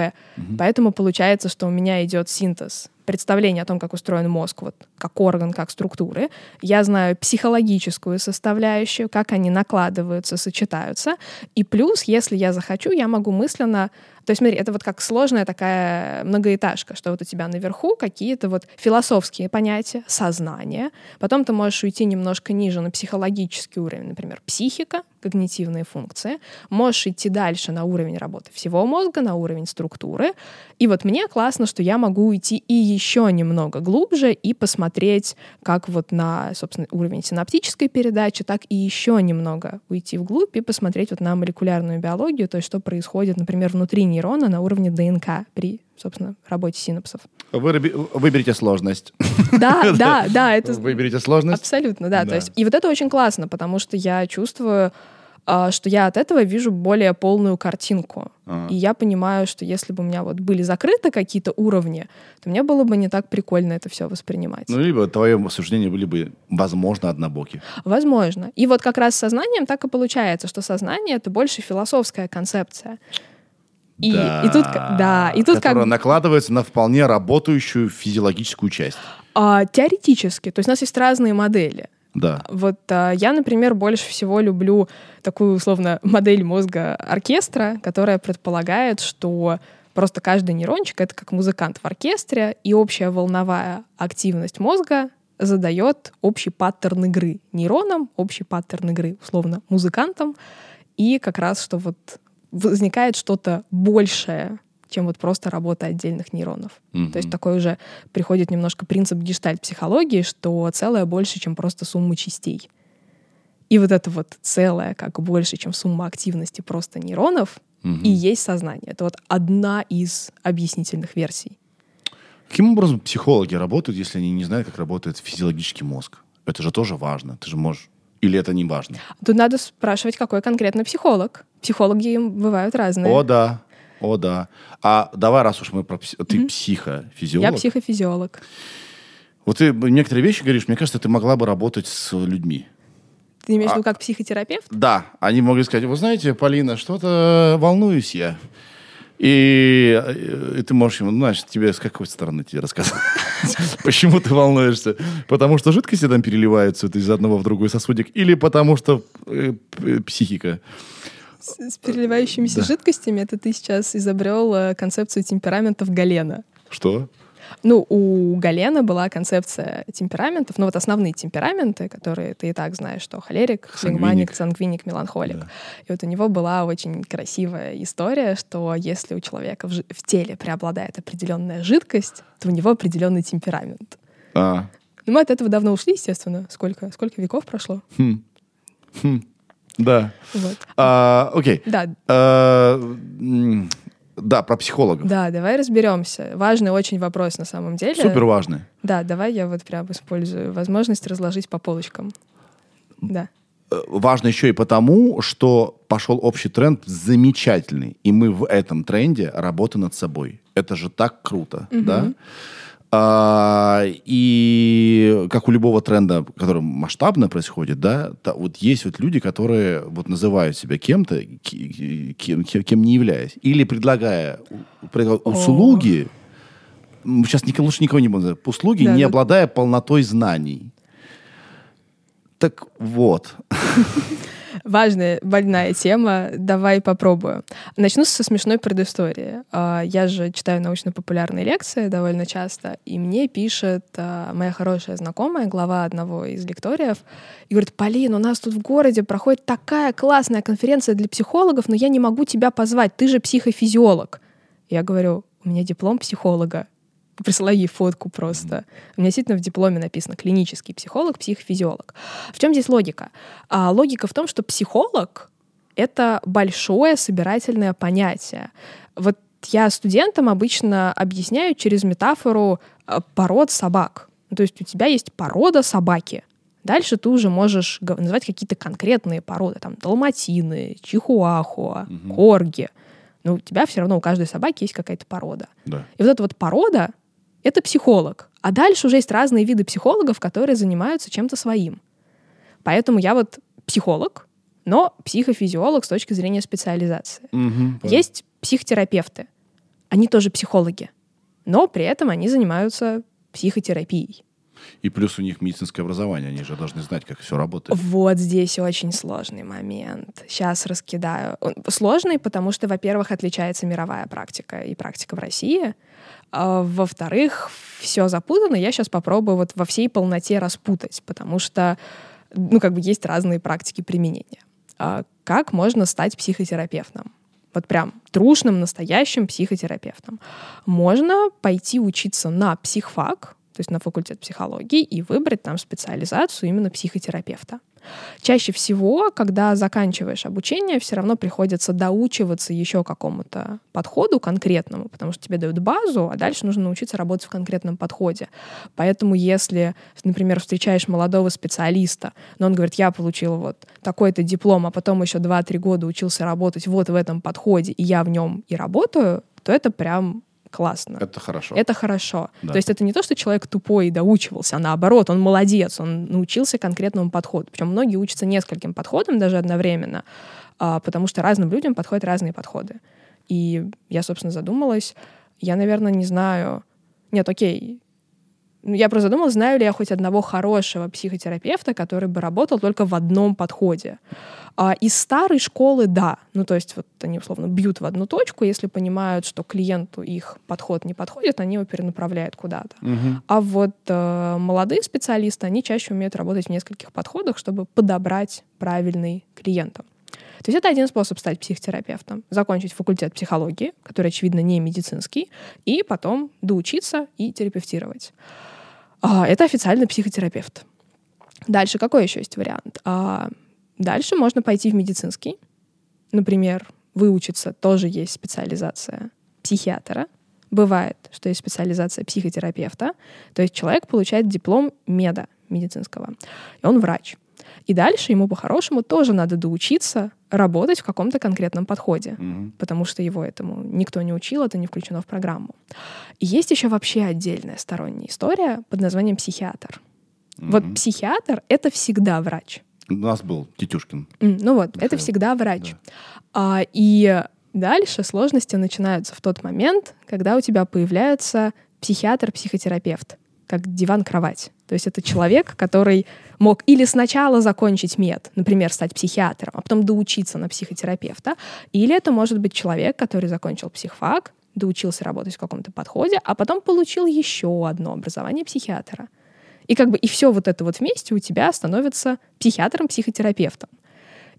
Поэтому получается, что у меня идет синтез представление о том, как устроен мозг, вот как орган, как структуры. Я знаю психологическую составляющую, как они накладываются, сочетаются. И плюс, если я захочу, я могу мысленно то есть, смотри, это вот как сложная такая многоэтажка, что вот у тебя наверху какие-то вот философские понятия, сознание, потом ты можешь уйти немножко ниже на психологический уровень, например, психика, когнитивные функции, можешь идти дальше на уровень работы всего мозга, на уровень структуры. И вот мне классно, что я могу уйти и еще немного глубже и посмотреть, как вот на, собственно, уровень синаптической передачи, так и еще немного уйти вглубь и посмотреть вот на молекулярную биологию, то есть что происходит, например, внутри нейрона на уровне ДНК при, собственно, работе синапсов. Выраби- Выберите сложность. <laughs> Да, <laughs> да, да, это Выберите сложность. абсолютно, да. Да. То есть, и вот это очень классно, потому что я чувствую, а, что я от этого вижу более полную картинку. Ага. И я понимаю, что если бы у меня вот были закрыты какие-то уровни, то мне было бы не так прикольно это все воспринимать. Ну, либо твое суждение были бы, возможно, однобоки. Возможно. И вот как раз с сознанием так и получается, что сознание — это больше философская концепция. И, и тут, да, и тут как Которая накладывается на вполне работающую физиологическую часть. а, теоретически, то есть у нас есть разные модели. Да. Вот а, я, например, больше всего люблю такую, условно, <laughs> модель мозга оркестра, которая предполагает, что просто каждый нейрончик — это как музыкант в оркестре, и общая волновая активность мозга задает общий паттерн игры нейронам, общий паттерн игры, условно, музыкантам, и как раз, что вот возникает что-то большее, чем вот просто работа отдельных нейронов. Мгм. То есть такой уже приходит немножко принцип гештальт-психологии, что целое больше, чем просто сумма частей. И вот это вот целое, как больше, чем сумма активности просто нейронов, Мгм. и есть сознание. Это вот одна из объяснительных версий. Каким образом психологи работают, если они не знают, как работает физиологический мозг? Это же тоже важно. Ты же можешь... Или это не важно? Тут надо спрашивать, какой конкретно психолог. Психологи бывают разные. О, да. О, да. А давай, раз уж мы про... пси- Ты психофизиолог. Я психофизиолог. Вот ты некоторые вещи говоришь, мне кажется, ты могла бы работать с людьми. Ты имеешь в А- виду как психотерапевт? Да, они могли сказать, вы знаете, Полина, что-то волнуюсь я. И, и ты можешь ему, ну, значит, тебе с какой стороны тебе рассказать? <laughs> Почему ты волнуешься? Потому что жидкости там переливаются из одного в другой сосудик? Или потому что э, психика? С, переливающимися Да. жидкостями это ты сейчас изобрел э, концепцию темпераментов Галена. Что? Ну, у Галена была концепция темпераментов, ну вот основные темпераменты, которые ты и так знаешь, что холерик, Сангвиник. флегманик, сангвиник, меланхолик. Да. И вот у него была очень красивая история, что если у человека в, в теле преобладает определенная жидкость, то у него определенный темперамент. А, Но мы от этого давно ушли, естественно. Сколько, сколько веков прошло? хм. Хм. Да. Вот. А, окей. Да, А, да, про психологов. да, давай разберемся. Важный очень вопрос на самом деле. Супер важно. Да, давай я вот прям использую возможность разложить по полочкам. Да. Э, важно еще и потому, что пошел общий тренд замечательный, и мы в этом тренде работаем над собой. Это же так круто, да? А, и как у любого тренда, который масштабно происходит, да, вот есть вот люди, которые вот называют себя кем-то, кем, кем- не являясь, или предлагая услуги, сейчас лучше никого не буду услуги, не да. обладая полнотой знаний. Так вот, <laughs> Важная, больная тема. Давай попробую. Начну со смешной предыстории. А, Я же читаю научно-популярные лекции довольно часто, и мне пишет а, моя хорошая знакомая, глава одного из лекториев, и говорит, Полин, у нас тут в городе проходит такая классная конференция для психологов, но я не могу тебя позвать, ты же психофизиолог. Я говорю, у меня диплом психолога. Присылаю ей фотку просто. У меня действительно в дипломе написано клинический психолог, психофизиолог. В чем здесь логика? А, логика в том, что психолог — это большое собирательное понятие. Вот я студентам обычно объясняю через метафору а, пород собак. Ну, То есть у тебя есть порода собаки, Дальше ты уже можешь называть какие-то конкретные породы, там, далматины, чихуахуа, Мгм. корги. Но у тебя все равно у каждой собаки есть какая-то порода. Да. И вот эта вот порода — это психолог. А дальше уже есть разные виды психологов, которые занимаются чем-то своим. Поэтому я вот психолог, но психофизиолог с точки зрения специализации. Понял. Есть психотерапевты. Они тоже психологи. Но при этом они занимаются психотерапией. И плюс у них медицинское образование, они же должны знать, как все работает. Вот здесь очень сложный момент. Сейчас раскидаю. Сложный, потому что, во-первых, отличается мировая практика и практика в России. А, во-вторых, все запутано. Я сейчас попробую вот во всей полноте распутать, потому что, ну, как бы есть разные практики применения. А как можно стать психотерапевтом? Вот прям трушным, настоящим психотерапевтом. Можно пойти учиться на психфак, то есть на факультет психологии, и выбрать там специализацию именно психотерапевта. Чаще всего, когда заканчиваешь обучение, все равно приходится доучиваться еще какому-то подходу конкретному, потому что тебе дают базу, а дальше нужно научиться работать в конкретном подходе. Поэтому если, например, встречаешь молодого специалиста, но он говорит, я получил вот такой-то диплом, а потом еще 2-3 года учился работать вот в этом подходе, и я в нем и работаю, то это прям классно. Это хорошо. Это хорошо. Да. То есть это не то, что человек тупой и доучивался, а наоборот, он молодец, он научился конкретному подходу. Причем многие учатся нескольким подходам даже одновременно, а, потому что разным людям подходят разные подходы. И я, собственно, задумалась, я, наверное, не знаю... Нет, окей, я просто задумалась, знаю ли я хоть одного хорошего психотерапевта, который бы работал только в одном подходе. А, из старой школы — да. Ну, то есть вот они, условно, бьют в одну точку, если понимают, что клиенту их подход не подходит, они его перенаправляют куда-то. Мгм. А вот э, молодые специалисты, они чаще умеют работать в нескольких подходах, чтобы подобрать правильный клиентам. То есть это один способ стать психотерапевтом. Закончить факультет психологии, который, очевидно, не медицинский, и потом доучиться и терапевтировать. А, это официальный психотерапевт. Дальше какой еще есть вариант? А, дальше можно пойти в медицинский. Например, выучиться, тоже есть специализация психиатра. Бывает, что есть специализация психотерапевта. То есть человек получает диплом меда медицинского. И он врач. И дальше ему по-хорошему тоже надо доучиться работать в каком-то конкретном подходе, Мгм. потому что его этому никто не учил, это не включено в программу. И есть еще вообще отдельная сторонняя история под названием психиатр. Вот Мгм. психиатр — это всегда врач. У нас был Тетюшкин. Ну вот, это Михаил. всегда врач. А, и дальше сложности начинаются в тот момент, когда у тебя появляется психиатр-психотерапевт, как диван-кровать. То есть это человек, который мог или сначала закончить мед, например, стать психиатром, а потом доучиться на психотерапевта, или это может быть человек, который закончил психфак, доучился работать в каком-то подходе, а потом получил еще одно образование психиатра. И как бы и все вот это вот вместе у тебя становится психиатром-психотерапевтом.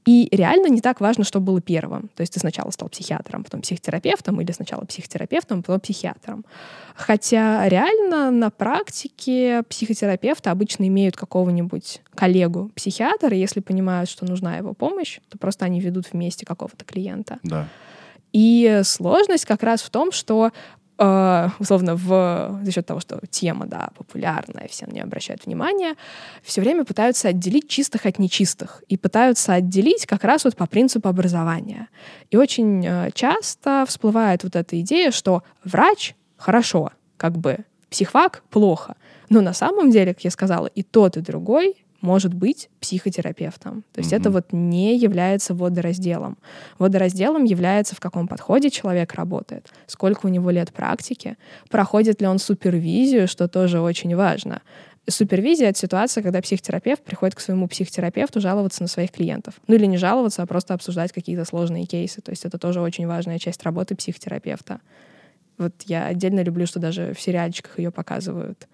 И реально не так важно, что было первым. То есть ты сначала стал психиатром, потом психотерапевтом, или сначала психотерапевтом, потом психиатром. Хотя реально на практике психотерапевты обычно имеют какого-нибудь коллегу психиатра, и если понимают, что нужна его помощь, то просто они ведут вместе какого-то клиента. Да. И сложность как раз в том, что условно, в, за счет того, что тема, да, популярная, все на нее обращают внимание, все время пытаются отделить чистых от нечистых. И пытаются отделить как раз вот по принципу образования. И очень э, часто всплывает вот эта идея, что врач хорошо, как бы психфак плохо. Но на самом деле, как я сказала, и тот, и другой может быть психотерапевтом. То есть это Мгм. вот не является водоразделом. Водоразделом является, в каком подходе человек работает, сколько у него лет практики, проходит ли он супервизию, что тоже очень важно. Супервизия — это ситуация, когда психотерапевт приходит к своему психотерапевту жаловаться на своих клиентов. Ну или не жаловаться, а просто обсуждать какие-то сложные кейсы. То есть это тоже очень важная часть работы психотерапевта. Вот я отдельно люблю, что даже в сериальчиках ее показывают.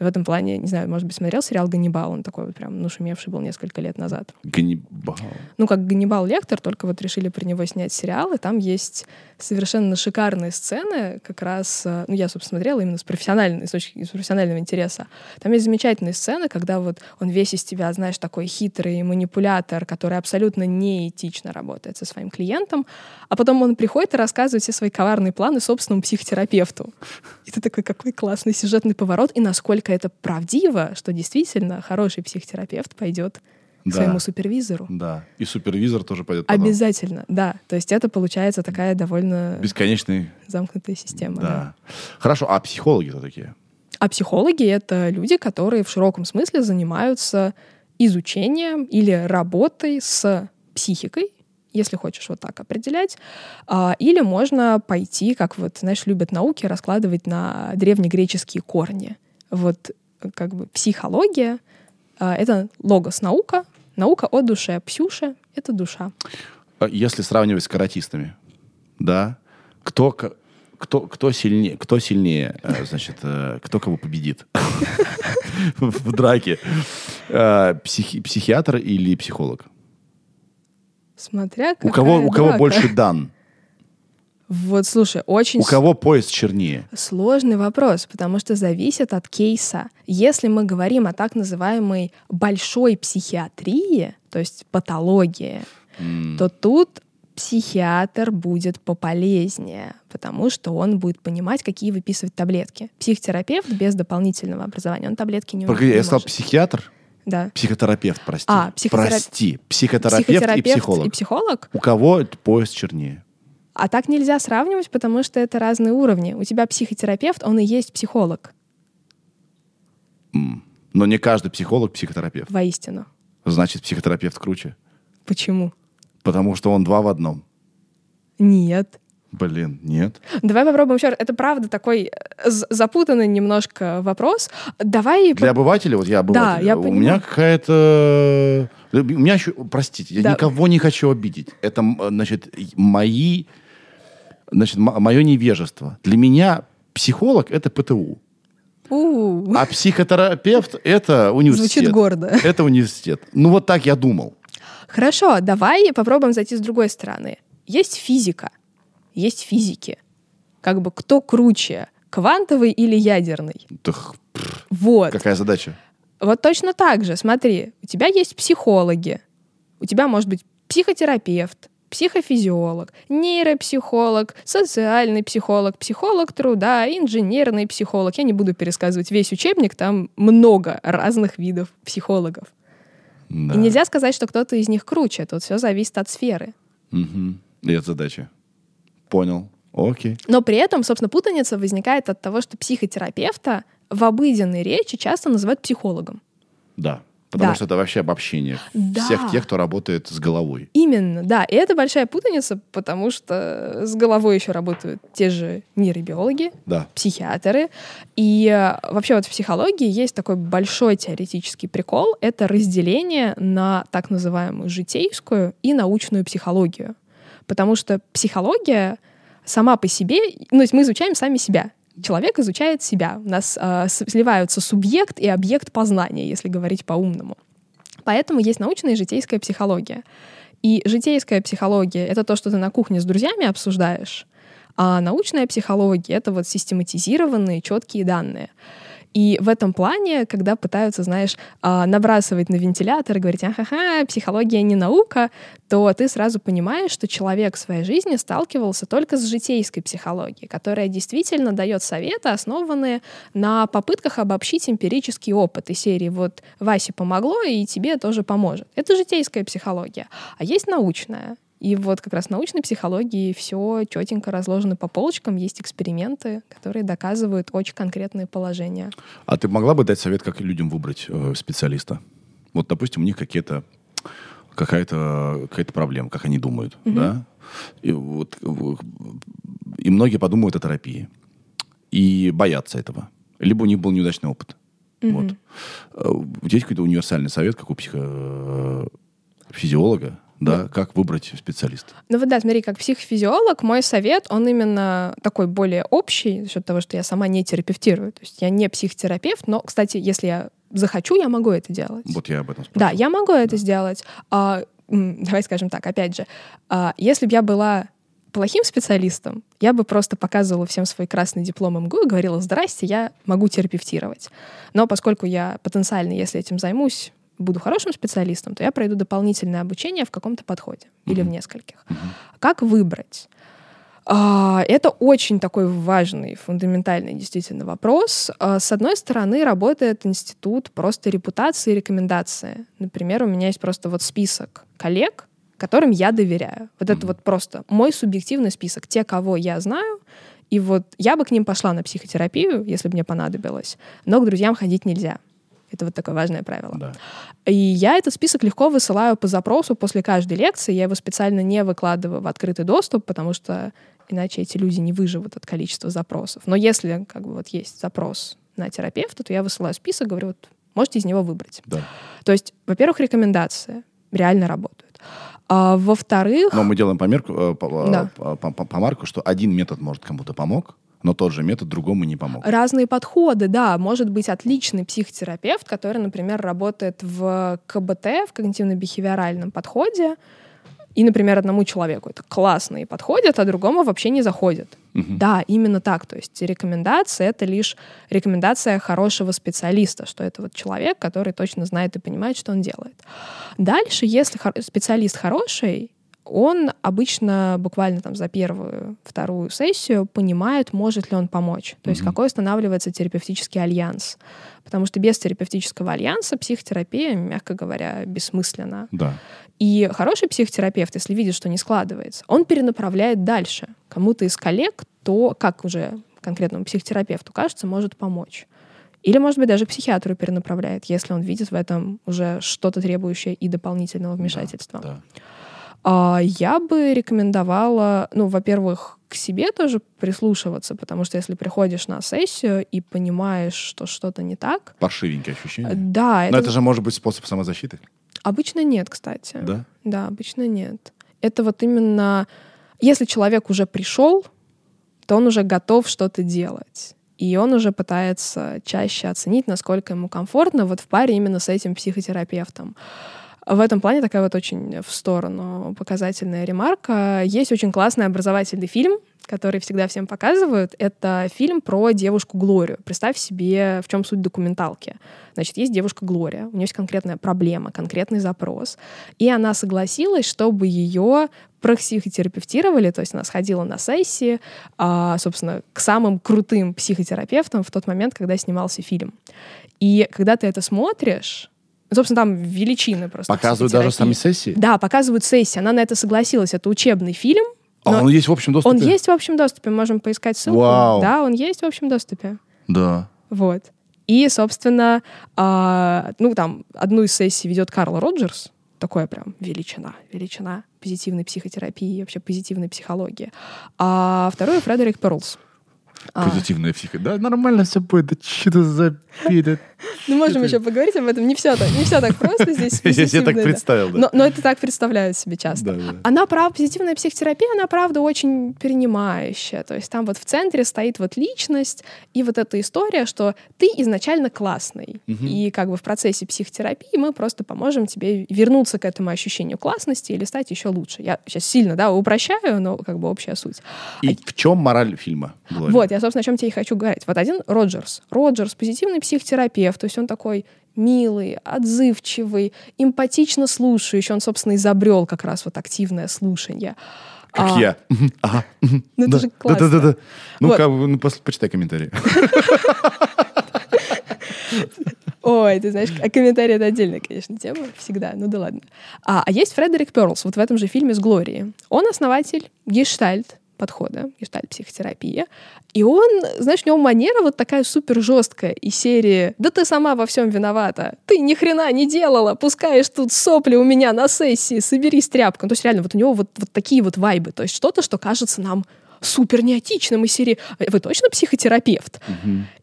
В этом плане, не знаю, может быть, смотрел сериал «Ганнибал», он такой вот прям, ну, шумевший был несколько лет назад. Ганнибал. Ну, как Ганнибал Лектор, только вот решили про него снять сериал, и там есть совершенно шикарные сцены, как раз, э, ну, я, собственно, смотрела именно с профессиональной, с точки с профессионального интереса. Там есть замечательные сцены, когда вот он весь из тебя, знаешь, такой хитрый манипулятор, который абсолютно неэтично работает со своим клиентом, а потом он приходит и рассказывает все свои коварные планы собственному психотерапевту. И ты такой, какой классный сюжетный поворот, и насколько это правдиво, что действительно хороший психотерапевт пойдет к Да. своему супервизору. Да. И супервизор тоже пойдет потом. Обязательно, да. То есть это получается такая довольно Бесконечный. замкнутая система. Да. да. Хорошо, а психологи-то такие? А психологи — это люди, которые в широком смысле занимаются изучением или работой с психикой, если хочешь вот так определять. А, Или можно пойти, как вот, знаешь, любят науки, раскладывать на древнегреческие корни. Вот как бы психология а, — это логос-наука, наука о душе. Псюша — это душа. А Если сравнивать с каратистами, да, кто, кто, кто сильнее, кто сильнее, э, значит, э, кто кого победит <laughs> в драке? Э, психи- Психиатр или психолог? Смотря У кого, какая у кого драка. больше дан? Вот, слушай, очень У кого пояс чернее? Сложный вопрос, потому что зависит от кейса. Если мы говорим о так называемой большой психиатрии, то есть патологии, М, то тут психиатр будет пополезнее, потому что он будет понимать, какие выписывать таблетки. Психотерапевт без дополнительного образования, он таблетки не, Погоди, я сказал психиатр? Да. Психотерапевт, прости. А, психотера- Прости. Психотерапевт, и психолог. и психолог? У кого пояс чернее? А так нельзя сравнивать, потому что это разные уровни. У тебя психотерапевт, он и есть психолог. Но не каждый психолог психотерапевт. воистину. Значит, психотерапевт круче. Почему? Потому что он два в одном. Нет. Блин, нет. Давай попробуем еще раз. Это правда такой э, запутанный немножко вопрос. Давай... Для обывателя, вот я обыватель, я у понимаю. меня какая-то... У меня еще... Простите, я Да. никого не хочу обидеть. Это, м, значит, мои... Значит, мое невежество. Для меня психолог — это ПТУ. У, А психотерапевт — это университет. Звучит гордо. Это университет. Ну, вот так я думал. Хорошо, давай попробуем зайти с другой стороны. Есть физика, есть физики. Как бы кто круче, квантовый или ядерный? Так, Вот. какая задача? Вот точно так же. Смотри, у тебя есть психологи, у тебя может быть психотерапевт, психофизиолог, нейропсихолог, социальный психолог, психолог труда, инженерный психолог. Я не буду пересказывать весь учебник, там много разных видов психологов. Да. И нельзя сказать, что кто-то из них круче. Тут все зависит от сферы. Мгм. И это задача. Понял. Окей. Но при этом, собственно, путаница возникает от того, что психотерапевта в обыденной речи часто называют психологом. Да. Потому Да. что это вообще обобщение Да. всех тех, кто работает с головой. Именно, да. И это большая путаница, потому что с головой еще работают те же нейробиологи, Да. психиатры. И э, вообще вот в психологии есть такой большой теоретический прикол. Это разделение на так называемую житейскую и научную психологию. Потому что психология сама по себе, ну, то есть мы изучаем сами себя. Человек изучает себя. У нас э, сливаются субъект и объект познания, если говорить по-умному. Поэтому есть научная и житейская психология. И житейская психология — это то, что ты на кухне с друзьями обсуждаешь, а научная психология — это вот систематизированные, четкие данные. И в этом плане, когда пытаются, знаешь, а, набрасывать на вентилятор и говорить, ага, психология не наука, то ты сразу понимаешь, что человек в своей жизни сталкивался только с житейской психологией, которая действительно дает советы, основанные на попытках обобщить эмпирический опыт из серии «вот Васе помогло, и тебе тоже поможет». Это житейская психология. А есть научная. И вот как раз в научной психологии все четенько разложено по полочкам, есть эксперименты, которые доказывают очень конкретные положения. А ты могла бы дать совет, как людям выбрать э, специалиста? Вот, допустим, у них какие-то какая-то какая проблема, как они думают, да? И вот э, и многие подумают о терапии и боятся этого, либо у них был неудачный опыт. Вот. Э, У тебя есть какой-то универсальный совет, как у психофизиолога, да, как выбрать специалиста? Ну вот да, смотри, как психофизиолог, мой совет, он именно такой более общий, за счет того, что я сама не терапевтирую. То есть я не психотерапевт, но, кстати, если я захочу, я могу это делать. Вот я об этом Да, спрашиваю. я могу это сделать. А, давай скажем так, опять же, а, если бы я была плохим специалистом, я бы просто показывала всем свой красный диплом МГУ и говорила, здрасте, я могу терапевтировать. Но поскольку я потенциально, если этим займусь, буду хорошим специалистом, то я пройду дополнительное обучение в каком-то подходе или в нескольких. Как выбрать? А, Это очень такой важный, фундаментальный действительно вопрос. А, С одной стороны, работает институт просто репутации и рекомендации. Например, у меня есть просто вот список коллег, которым я доверяю. Вот это вот просто мой субъективный список. Те, кого я знаю, и вот я бы к ним пошла на психотерапию, если бы мне понадобилось, но к друзьям ходить нельзя. Это вот такое важное правило. Да. И я этот список легко высылаю по запросу после каждой лекции. Я его специально не выкладываю в открытый доступ, потому что иначе эти люди не выживут от количества запросов. Но если как бы вот есть запрос на терапевта, то я высылаю список, говорю, вот можете из него выбрать. Да. То есть, во-первых, рекомендации реально работают. А, во-вторых, Но мы делаем померку, э, по- Да. по- по- по- помарку, что один метод может кому-то помог, но тот же метод другому не помог. разные подходы, да. Может быть отличный психотерапевт, который, например, работает в КБТ, в когнитивно-бихевиоральном подходе, и, например, одному человеку это классно и подходит, а другому вообще не заходит. Да, именно так. То есть рекомендация — это лишь рекомендация хорошего специалиста, что это вот человек, который точно знает и понимает, что он делает. Дальше, если специалист хороший, он обычно буквально там за первую, вторую сессию понимает, может ли он помочь. То есть какой устанавливается терапевтический альянс. Потому что без терапевтического альянса психотерапия, мягко говоря, бессмысленна. Да. И хороший психотерапевт, если видит, что не складывается, он перенаправляет дальше. Кому-то из коллег, то, как уже конкретному психотерапевту кажется, может помочь. Или, может быть, даже к психиатру перенаправляет, если он видит в этом уже что-то требующее и дополнительного вмешательства. Да. А, Я бы рекомендовала, ну, во-первых, к себе тоже прислушиваться, потому что если приходишь на сессию и понимаешь, что что-то не так, Паршивенькие ощущения. да, Но это, это же может быть способ самозащиты, обычно нет, кстати. да? Да, обычно нет. Это вот именно, если человек уже пришел, то он уже готов что-то делать. И он уже пытается чаще оценить, насколько ему комфортно вот в паре именно с этим психотерапевтом. В этом плане такая вот очень в сторону показательная ремарка. Есть очень классный образовательный фильм, который всегда всем показывают. Это фильм про девушку Глорию. Представь себе, в чем суть документалки. Значит, есть девушка Глория, у нее есть конкретная проблема, конкретный запрос, и она согласилась, чтобы ее пропсихотерапевтировали, то есть она сходила на сессии, а, собственно, к самым крутым психотерапевтам в тот момент, когда снимался фильм. И когда ты это смотришь, собственно, там величины просто. Показывают даже сами сессии? Да, показывают сессии. Она на это согласилась. Это учебный фильм. А он есть в общем доступе? он есть в общем доступе. Можем поискать ссылку. Вау. Да, он есть в общем доступе. Да. Вот. И, собственно, а, ну, там, одну из сессий ведет Карл Роджерс, такое прям величина, величина позитивной психотерапии вообще позитивной психологии. А вторую Фредерик Перлс. А, Позитивная психика. Да, нормально все будет. Да что за пида? ну, можем еще поговорить об этом. Не все так, не все так просто здесь. <laughs> Я себе так представил, да. Но, это так представляют себе часто. Она, правда, позитивная психотерапия, она, правда, очень перенимающая. То есть там вот в центре стоит вот личность и вот эта история, что ты изначально классный. И как бы в процессе психотерапии мы просто поможем тебе вернуться к этому ощущению классности или стать еще лучше. Я сейчас сильно, да, упрощаю, но как бы общая суть. И в чем мораль фильма? Глория? Вот, я, собственно, о чем тебе и хочу говорить. Вот один Роджерс. Роджерс, позитивный психотерапевт, то есть он такой милый, отзывчивый, эмпатично слушающий. Он, собственно, изобрел как раз вот активное слушание. Как А, я. Ага. <laughs> Ну, это Да, же классно. Да, да, да. Ну, Вот. как ну, пос- почитай комментарии. <laughs> Ой, ты знаешь, а комментарий — это отдельная, конечно, тема, всегда, ну да ладно. А, а есть Фредерик Перлс, вот в этом же фильме с Глорией. Он основатель гештальт подхода, гештальт-психотерапия. И он, знаешь, у него манера вот такая супер жесткая из серии «Да ты сама во всем виновата, ты ни хрена не делала, пускаешь тут сопли у меня на сессии, соберись тряпкой». Ну, то есть реально вот у него вот, вот такие вот вайбы, то есть что-то, что кажется нам супер неотичным из серии «Вы точно психотерапевт?»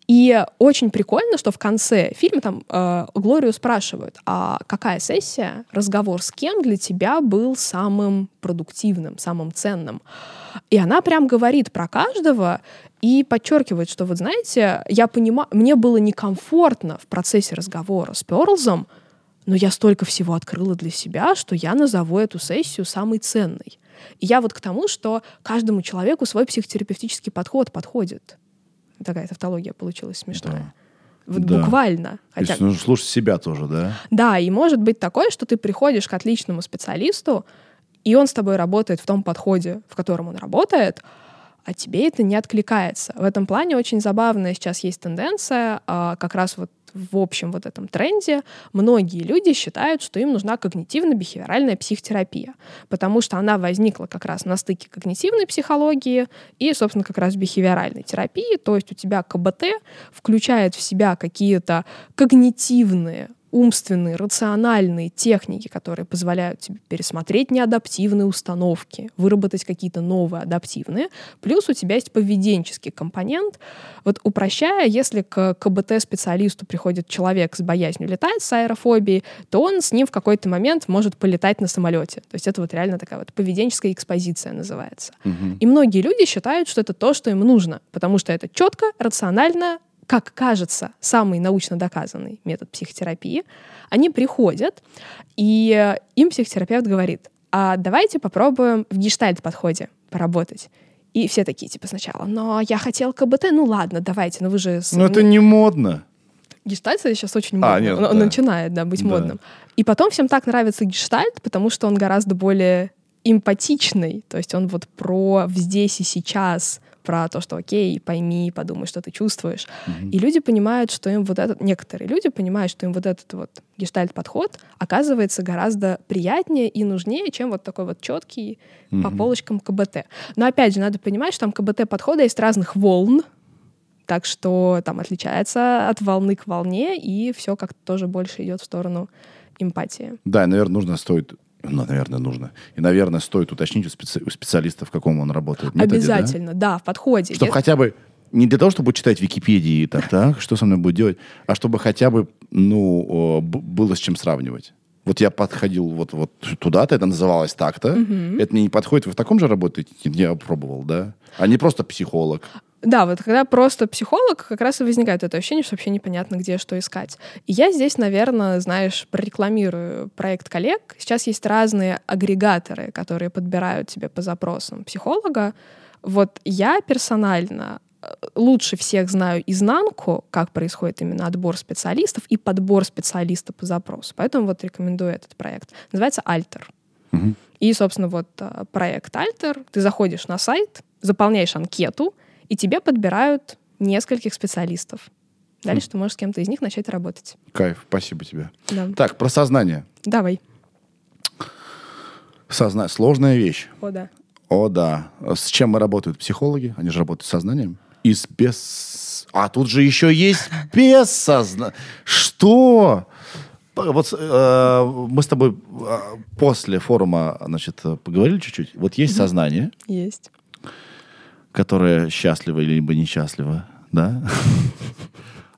И очень прикольно, что в конце фильма там э, Глорию спрашивают, а какая сессия, разговор с кем для тебя был самым продуктивным, самым ценным? И она прям говорит про каждого и подчеркивает, что вот знаете, я понимаю, мне было некомфортно в процессе разговора с Перлзом, но я столько всего открыла для себя, что я назову эту сессию самой ценной. И я вот к тому, что каждому человеку свой психотерапевтический подход подходит. Такая тавтология получилась смешная. Вот Да. буквально. То Хотя, есть нужно слушать себя тоже, да? да, и может быть такое, что ты приходишь к отличному специалисту, и он с тобой работает в том подходе, в котором он работает, а тебе это не откликается. В этом плане очень забавная сейчас есть тенденция, а, как раз вот в общем вот этом тренде многие люди считают, что им нужна когнитивно-бихевиоральная психотерапия, потому что она возникла как раз на стыке когнитивной психологии и, собственно, как раз бихевиоральной терапии, то есть у тебя КБТ включает в себя какие-то когнитивные умственные, рациональные техники, которые позволяют тебе пересмотреть неадаптивные установки, выработать какие-то новые адаптивные. Плюс у тебя есть поведенческий компонент. Вот упрощая, если к КБТ-специалисту приходит человек с боязнью летать, с аэрофобией, то он с ним в какой-то момент может полетать на самолете. То есть это вот реально такая вот поведенческая экспозиция называется. И многие люди считают, что это то, что им нужно, потому что это четко, рационально, как кажется, самый научно доказанный метод психотерапии, они приходят, и им психотерапевт говорит, а давайте попробуем в гештальт-подходе поработать. И все такие, типа, сначала, но я хотел КБТ, ну ладно, давайте, ну вы же... с- Ну, это не модно. Гештальт сейчас очень модно. А, нет, он, он да. начинает, да, быть Да. модным. И потом всем так нравится гештальт, потому что он гораздо более эмпатичный. То есть он вот про здесь и сейчас, про то, что окей, пойми, подумай, что ты чувствуешь. И люди понимают, что им вот этот, некоторые люди понимают, что им вот этот вот гештальт-подход оказывается гораздо приятнее и нужнее, чем вот такой вот четкий по полочкам КБТ. Но опять же, надо понимать, что там КБТ-подхода есть разных волн, так что там отличается от волны к волне, и все как-то тоже больше идет в сторону эмпатии. Да, и, наверное, нужно стоит... Ну, наверное, нужно. И, наверное, стоит уточнить у, специ- у специалиста, в каком он работает методе, да? Обязательно, да? в подходе. Чтобы Е- хотя бы не для того, чтобы читать Википедии и так, <laughs> так, что со мной будет делать, а чтобы хотя бы, ну, было с чем сравнивать. Вот я подходил вот, вот туда-то, это называлось так-то. Это мне не подходит. Вы в таком же работаете? Я пробовал, да? А не просто психолог. Да, вот когда просто психолог, как раз и возникает это ощущение, что вообще непонятно, где что искать. И я здесь, наверное, знаешь, прорекламирую проект коллег. Сейчас есть разные агрегаторы, которые подбирают тебе по запросам психолога. Вот я персонально э, лучше всех знаю изнанку, как происходит именно отбор специалистов и подбор специалиста по запросу. Поэтому вот рекомендую этот проект. Называется «Альтер». И, собственно, вот э, проект «Альтер». Ты заходишь на сайт, заполняешь анкету, и тебе подбирают нескольких специалистов. Дальше ты можешь с кем-то из них начать работать. Кайф, спасибо тебе. Да. Так, про сознание. Давай. Сознание. Сложная вещь. О, да. О, да. С чем работают психологи? Они же работают с сознанием. И с без... А тут же еще есть без сознания. Что? Вот э, мы с тобой э, после форума, значит, поговорили чуть-чуть. Вот есть сознание, Есть. Которое счастливо или либо несчастливо, да?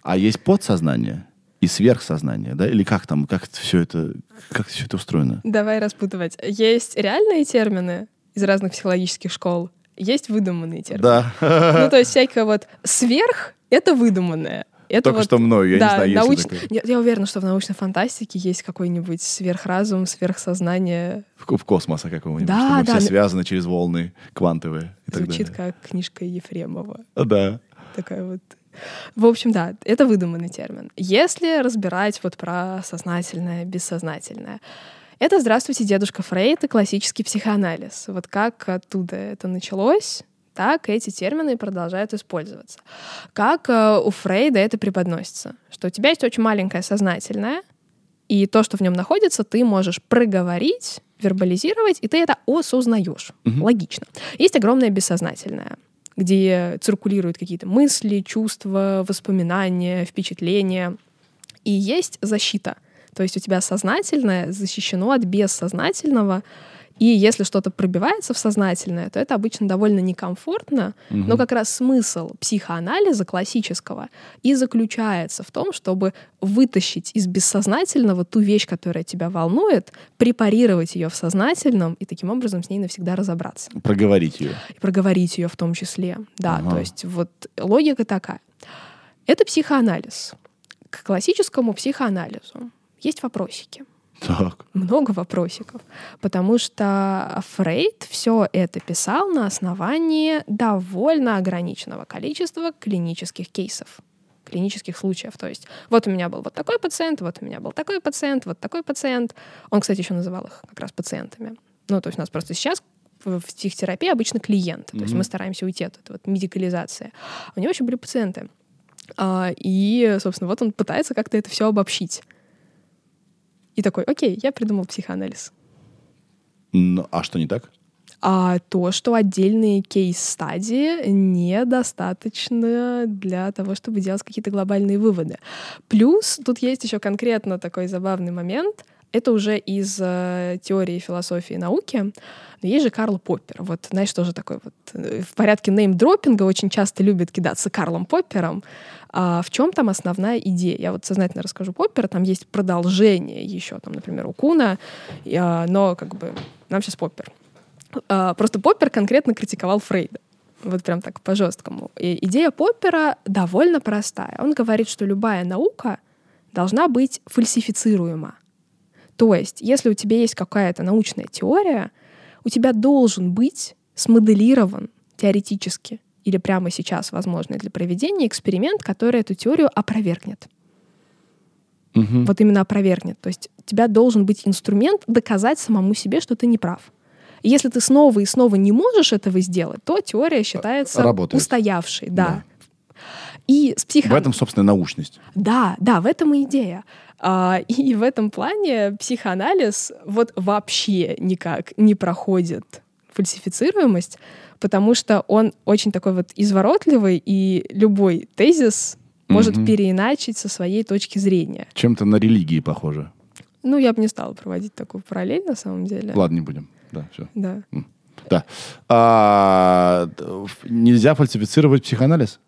А есть подсознание и сверхсознание, да? Или как там, как все это, как все это устроено? Давай распутывать. Есть реальные термины из разных психологических школ, есть выдуманные термины. Да. Ну, то есть всякое вот сверх — это выдуманное. Это Только вот, что мною, я не да, знаю, есть науч- такое. Я, я уверена, что в научной фантастике есть какой-нибудь сверхразум, сверхсознание. В, в космоса какого-нибудь, Да, что мы да, все ну- связаны через волны квантовые и так Звучит далее. как книжка Ефремова. Да. Такая вот. В общем, да, это выдуманный термин. Если разбирать вот про сознательное, бессознательное, это «Здравствуйте, дедушка Фрейд» и классический психоанализ. Вот как оттуда это началось, так эти термины продолжают использоваться. Как э, у Фрейда это преподносится? Что у тебя есть очень маленькое сознательное, и то, что в нем находится, ты можешь проговорить, вербализировать, и ты это осознаешь. Логично. Есть огромное бессознательное, где циркулируют какие-то мысли, чувства, воспоминания, впечатления. И есть защита. То есть у тебя сознательное защищено от бессознательного, и если что-то пробивается в сознательное, то это обычно довольно некомфортно, но как раз смысл психоанализа классического и заключается в том, чтобы вытащить из бессознательного ту вещь, которая тебя волнует, препарировать ее в сознательном и таким образом с ней навсегда разобраться Проговорить ее. и проговорить ее в том числе. Да, Ага. то есть вот логика такая. Это психоанализ. К классическому психоанализу есть вопросики. Так. Много вопросиков. Потому что Фрейд все это писал на основании довольно ограниченного количества клинических кейсов клинических случаев. То есть вот у меня был вот такой пациент, вот у меня был такой пациент, вот такой пациент. Он, кстати, еще называл их как раз пациентами. Ну, то есть у нас просто сейчас в психотерапии обычно клиент. То есть мы стараемся уйти от этой вот медикализации. У него еще были пациенты. А, и, собственно, вот он пытается как-то это все обобщить. И такой, окей, я придумал психоанализ. Ну, а что не так? А то, что отдельные кейс-стадии недостаточно для того, чтобы делать какие-то глобальные выводы. Плюс тут есть еще конкретно такой забавный момент. Это уже из э, теории философии и науки. Но есть же Карл Поппер. Вот знаешь, тоже такой вот э, в порядке неймдропинга очень часто любят кидаться Карлом Поппером. А в чем там основная идея? Я вот сознательно расскажу Поппера. Там есть продолжение еще, там, например, у Куна. А, но как бы нам сейчас Поппер. А, Просто Поппер конкретно критиковал Фрейда. Вот прям так по-жесткому. Идея Поппера довольно простая. Он говорит, что любая наука должна быть фальсифицируема. То есть, если у тебя есть какая-то научная теория, у тебя должен быть смоделирован теоретически или прямо сейчас возможный для проведения эксперимент, который эту теорию опровергнет. Мгм. Вот именно опровергнет. То есть у тебя должен быть инструмент доказать самому себе, что ты не прав. И если ты снова и снова не можешь этого сделать, то теория считается Работает. устоявшей. Да. И с психо... В этом, собственно, научность. Да, да, в этом и идея. А, <laughs> и в этом плане психоанализ вот вообще никак не проходит фальсифицируемость, потому что он очень такой вот изворотливый, и любой тезис может Мгм. переиначить со своей точки зрения. Чем-то на религии похоже. Ну, я бы не стала проводить такую параллель на самом деле. Ладно, не будем. Да, все. Да. Да. А, нельзя фальсифицировать психоанализ?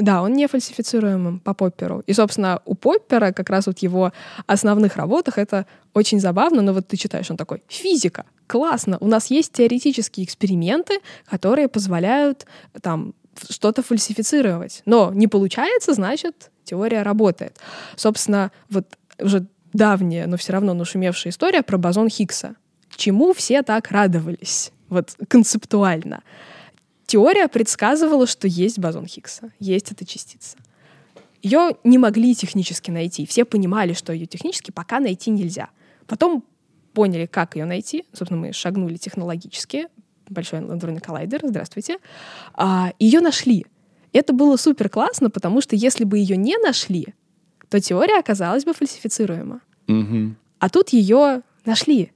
Да, он не фальсифицируемым по Попперу. И, собственно, у Поппера как раз вот его основных работах это очень забавно, но вот ты читаешь, он такой, физика, классно, у нас есть теоретические эксперименты, которые позволяют там что-то фальсифицировать. Но не получается, значит, теория работает. Собственно, вот уже давняя, но все равно нашумевшая история про бозон Хиггса. Чему все так радовались? Вот концептуально. Теория предсказывала, что есть бозон Хиггса, есть эта частица. Ее не могли технически найти. Все понимали, что ее технически пока найти нельзя. Потом поняли, как ее найти. Собственно, мы шагнули технологически. Большой адронный коллайдер, здравствуйте. А, ее нашли. Это было супер классно, потому что если бы ее не нашли, то теория оказалась бы фальсифицируема. Мгм. А тут ее нашли.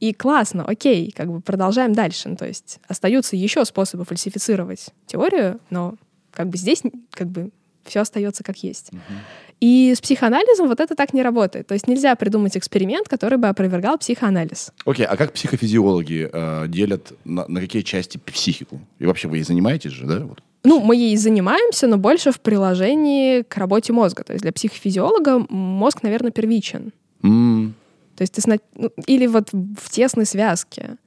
И классно, окей, как бы продолжаем дальше. Ну, то есть остаются еще способы фальсифицировать теорию, но как бы здесь как бы все остается как есть. И с психоанализом вот это так не работает. То есть нельзя придумать эксперимент, который бы опровергал психоанализ. Окей, а как психофизиологи э, делят на, на какие части психику? И вообще вы ей занимаетесь же, да? Вот. Ну, мы ей занимаемся, но больше в приложении к работе мозга. То есть для психофизиолога мозг, наверное, первичен. М, То есть ты сна- ну, или вот в тесной связке.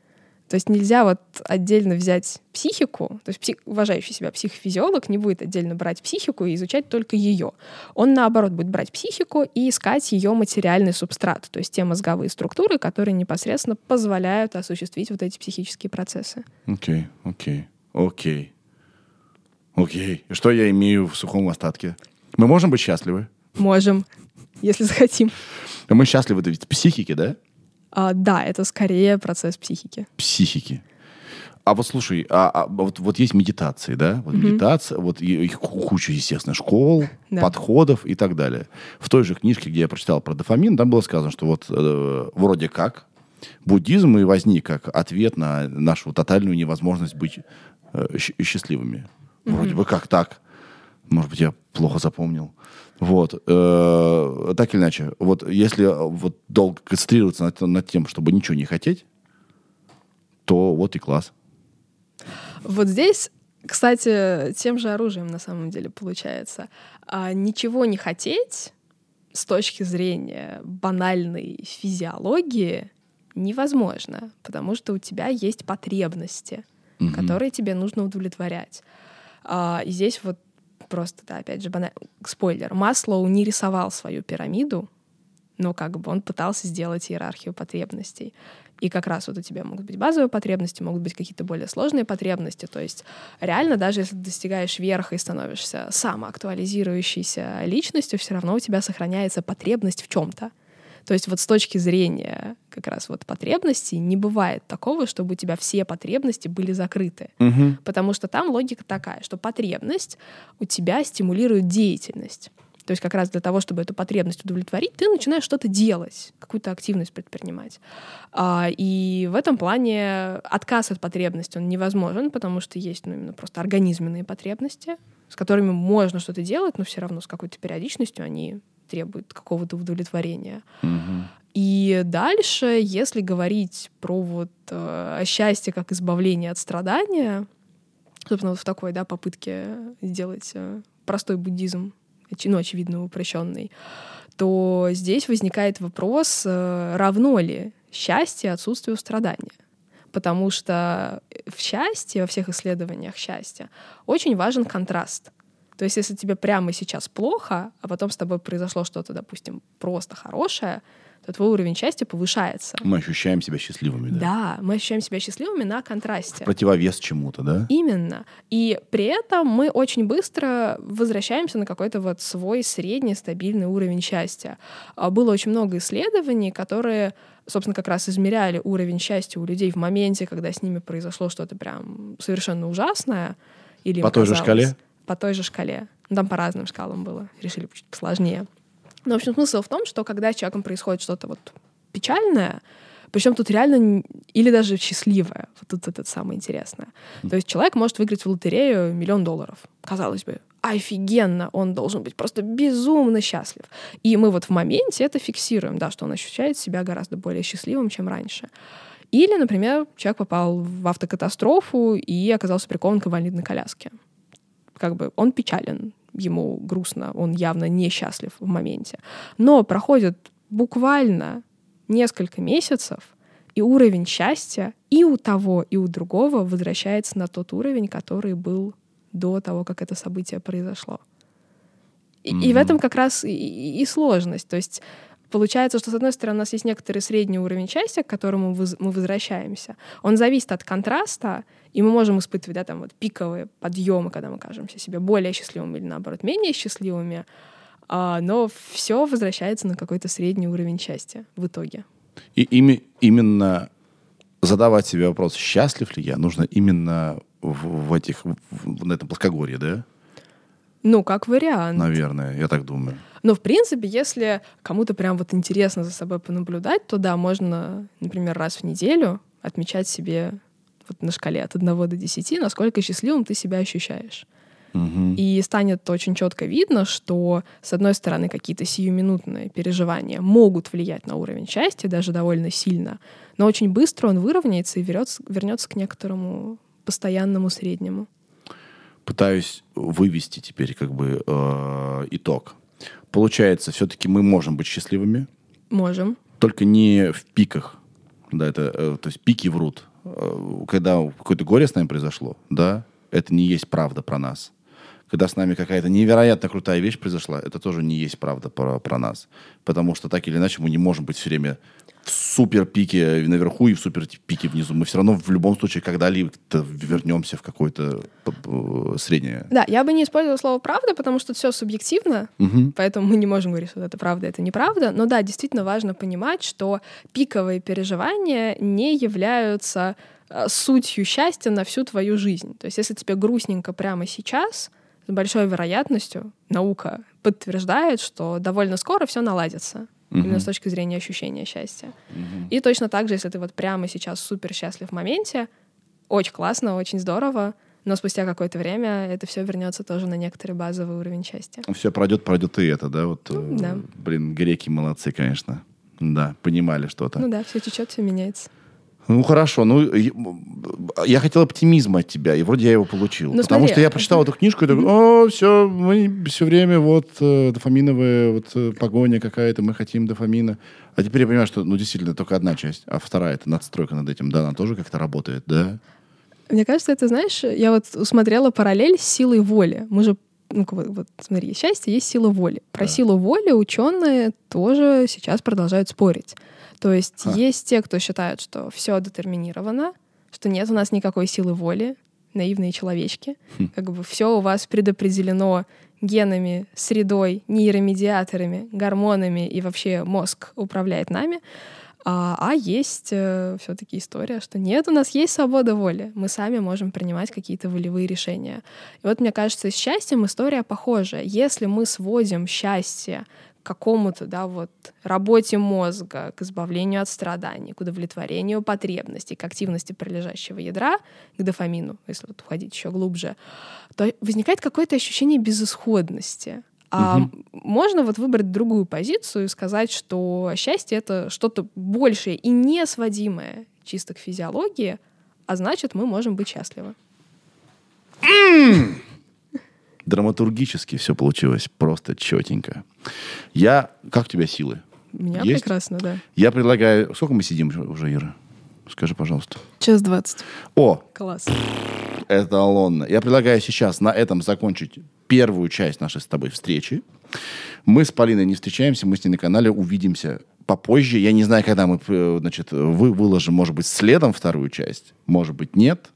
То есть нельзя вот отдельно взять психику, то есть псих- уважающий себя психофизиолог не будет отдельно брать психику и изучать только ее. Он, наоборот, будет брать психику и искать ее материальный субстрат, то есть те мозговые структуры, которые непосредственно позволяют осуществить вот эти психические процессы. Окей, окей, окей. Окей. Что я имею в сухом остатке? Мы можем быть счастливы? Можем, если <laughs> захотим. Мы счастливы ведь психики, да? А, да, это скорее процесс психики. Психики. А вот слушай, а, а вот, вот есть медитации, да? Вот медитация, вот их ку- куча, естественно, школ, Да. подходов и так далее. В той же книжке, где я прочитал про дофамин, там было сказано, что вот э, вроде как буддизм и возник как ответ на нашу тотальную невозможность быть э, счастливыми. Вроде бы как так. Может быть, я плохо запомнил. Вот. Э, так или иначе, вот если э, вот долго концентрироваться над, над тем, чтобы ничего не хотеть, то вот и класс. Вот здесь, кстати, тем же оружием на самом деле получается. А ничего не хотеть с точки зрения банальной физиологии невозможно, потому что у тебя есть потребности, которые тебе нужно удовлетворять. А, и здесь вот просто, да, опять же, бана- спойлер. Маслоу не рисовал свою пирамиду, но как бы он пытался сделать иерархию потребностей. И как раз вот у тебя могут быть базовые потребности, могут быть какие-то более сложные потребности. То есть реально, даже если ты достигаешь верха и становишься самоактуализирующейся личностью, все равно у тебя сохраняется потребность в чем-то. То есть вот с точки зрения как раз вот потребностей не бывает такого, чтобы у тебя все потребности были закрыты. Мгм. Потому что там логика такая, что потребность у тебя стимулирует деятельность. То есть как раз для того, чтобы эту потребность удовлетворить, ты начинаешь что-то делать, какую-то активность предпринимать. А, и в этом плане отказ от потребности, он невозможен, потому что есть ну, именно просто организменные потребности, с которыми можно что-то делать, но все равно с какой-то периодичностью они требуют какого-то удовлетворения. И дальше, если говорить про вот э, счастье как избавление от страдания, собственно, вот в такой да, попытке сделать э, простой буддизм, ну, очевидно, упрощенный, то здесь возникает вопрос, э, равно ли счастье отсутствию страдания. Потому что в счастье, во всех исследованиях счастья, очень важен контраст. То есть, если тебе прямо сейчас плохо, а потом с тобой произошло что-то, допустим, просто хорошее, то твой уровень счастья повышается. Мы ощущаем себя счастливыми, да? Да, мы ощущаем себя счастливыми на контрасте. Противовес чему-то, да? Именно. И при этом мы очень быстро возвращаемся на какой-то вот свой средний стабильный уровень счастья. А, Было очень много исследований, которые, собственно, как раз измеряли уровень счастья у людей в моменте, когда с ними произошло что-то прям совершенно ужасное. Или По той же казалось- шкале? По той же шкале. Ну, Там по разным шкалам было. Решили чуть посложнее. Но, в общем, смысл в том, что когда с человеком происходит что-то вот печальное, причем тут реально или даже счастливое. Вот тут это самое интересное. То есть человек может выиграть в лотерею миллион долларов. Казалось бы, офигенно, он должен быть просто безумно счастлив. И мы вот в моменте это фиксируем, да, что он ощущает себя гораздо более счастливым, чем раньше. Или, например, человек попал в автокатастрофу и оказался прикован к инвалидной коляске. Как бы он печален, ему грустно, он явно несчастлив в моменте. Но проходит буквально несколько месяцев, и уровень счастья и у того, и у другого возвращается на тот уровень, который был до того, как это событие произошло. И, и в этом как раз и- и сложность. То есть получается, что, с одной стороны, у нас есть некоторый средний уровень счастья, к которому мы возвращаемся. Он зависит от контраста, и мы можем испытывать да, там, вот, пиковые подъемы, когда мы кажемся себе более счастливыми или, наоборот, менее счастливыми. А, но все возвращается на какой-то средний уровень счастья в итоге. И ими- именно задавать себе вопрос, счастлив ли я, нужно именно в, в этих, в- на этом плоскогорье, да? Ну, как вариант. Наверное, я так думаю. Но, в принципе, если кому-то прям вот интересно за собой понаблюдать, то да, можно, например, раз в неделю отмечать себе вот на шкале от 1 до 10, насколько счастливым ты себя ощущаешь. Мгм. И станет очень четко видно, что, с одной стороны, какие-то сиюминутные переживания могут влиять на уровень счастья, даже довольно сильно, но очень быстро он выровняется и вернется, вернется к некоторому постоянному среднему. Пытаюсь вывести теперь как бы э, итог. Получается, все-таки мы можем быть счастливыми, Можем. только не в пиках. Да, это, э, то есть пики врут. Э, Когда какое-то горе с нами произошло, да, это не есть правда про нас. Когда с нами какая-то невероятно крутая вещь произошла, это тоже не есть правда про, про нас. Потому что так или иначе мы не можем быть все время в супер пике наверху и в супер пике внизу. Мы все равно в любом случае когда-либо вернемся в какое-то п- среднее. Да, я бы не использовала слово «правда», потому что все субъективно, Мгм. поэтому мы не можем говорить, что это правда, это неправда. Но да, действительно важно понимать, что пиковые переживания не являются э, сутью счастья на всю твою жизнь. То есть если тебе грустненько прямо сейчас, с большой вероятностью наука подтверждает, что довольно скоро все наладится. Именно с точки зрения ощущения счастья. И точно так же, если ты вот прямо сейчас супер счастлив в моменте, очень классно, очень здорово, но спустя какое-то время это все вернется тоже на некоторый базовый уровень счастья. Все пройдет, пройдет и это, да? Вот, э, да. Блин, греки молодцы, конечно. Да, понимали что-то. Ну да, все течет, все меняется. Ну хорошо, ну я хотел оптимизма от тебя, и вроде я его получил. Ну, Потому смотри, что я прочитал эту книжку и такой, о, все, мы все время вот э, дофаминовая вот э, погоня какая-то, мы хотим дофамина. А теперь я понимаю, что ну действительно только одна часть, а вторая это надстройка над этим, да, она тоже как-то работает, да? Мне кажется, это, знаешь, я вот усмотрела параллель с силой воли. Мы же, ну, бы, вот смотри, счастье есть сила воли. Про Да. силу воли ученые тоже сейчас продолжают спорить. То есть Ха. есть те, кто считают, что все детерминировано, что нет у нас никакой силы воли, наивные человечки. Хм. Как бы все у вас предопределено генами, средой, нейромедиаторами, гормонами и вообще мозг управляет нами. А, а есть э, все-таки история, что нет, у нас есть свобода воли. Мы сами можем принимать какие-то волевые решения. И вот мне кажется, с счастьем история похожая. Если мы сводим счастье какому-то, да, вот работе мозга, к избавлению от страданий, к удовлетворению потребностей, к активности прилежащего ядра, к дофамину, если вот уходить еще глубже, то возникает какое-то ощущение безысходности. А можно вот выбрать другую позицию и сказать, что счастье — это что-то большее и не сводимое чисто к физиологии, а значит, мы можем быть счастливы. Драматургически все получилось просто четенько. Я... Как у тебя силы? У меня Есть? прекрасно, да. Я предлагаю... Сколько мы сидим уже- Ира? Скажи, пожалуйста. Час двадцать. О, Класс. эталонно. Я предлагаю сейчас на этом закончить первую часть нашей с тобой встречи. Мы с Полиной не встречаемся, мы с ней на канале увидимся попозже. Я не знаю, когда мы э, значит, вы выложим, может быть, следом вторую часть, может быть, нет.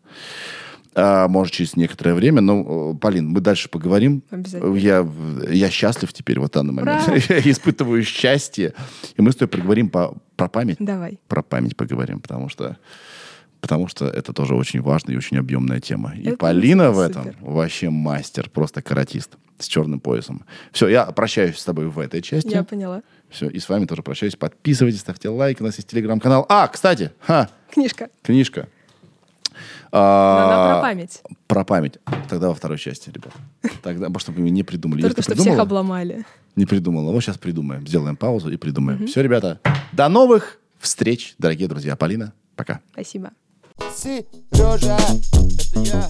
А, может, через некоторое время. Но, э, Полин, мы дальше поговорим. Обязательно. Я, я счастлив теперь вот в данный момент. <laughs> Я испытываю счастье. И мы с тобой поговорим по, про память Давай. про память поговорим, потому что потому что это тоже очень важная и очень объемная тема. И Это Полина в супер. этом вообще мастер, просто каратист с черным поясом. Все, я прощаюсь с тобой в этой части. Я поняла. Все, и с вами тоже прощаюсь. Подписывайтесь, ставьте лайк. У нас есть телеграм-канал. А, кстати, ха, Книжка. книжка. Но А, она про память. Про память. Тогда во второй части, ребят. Тогда, потому что мы не придумали. Только что всех обломали. Не придумала. Вот сейчас придумаем. Сделаем паузу и придумаем. Все, ребята. До новых встреч, дорогие друзья. Полина, пока. Спасибо. Сережа, это я.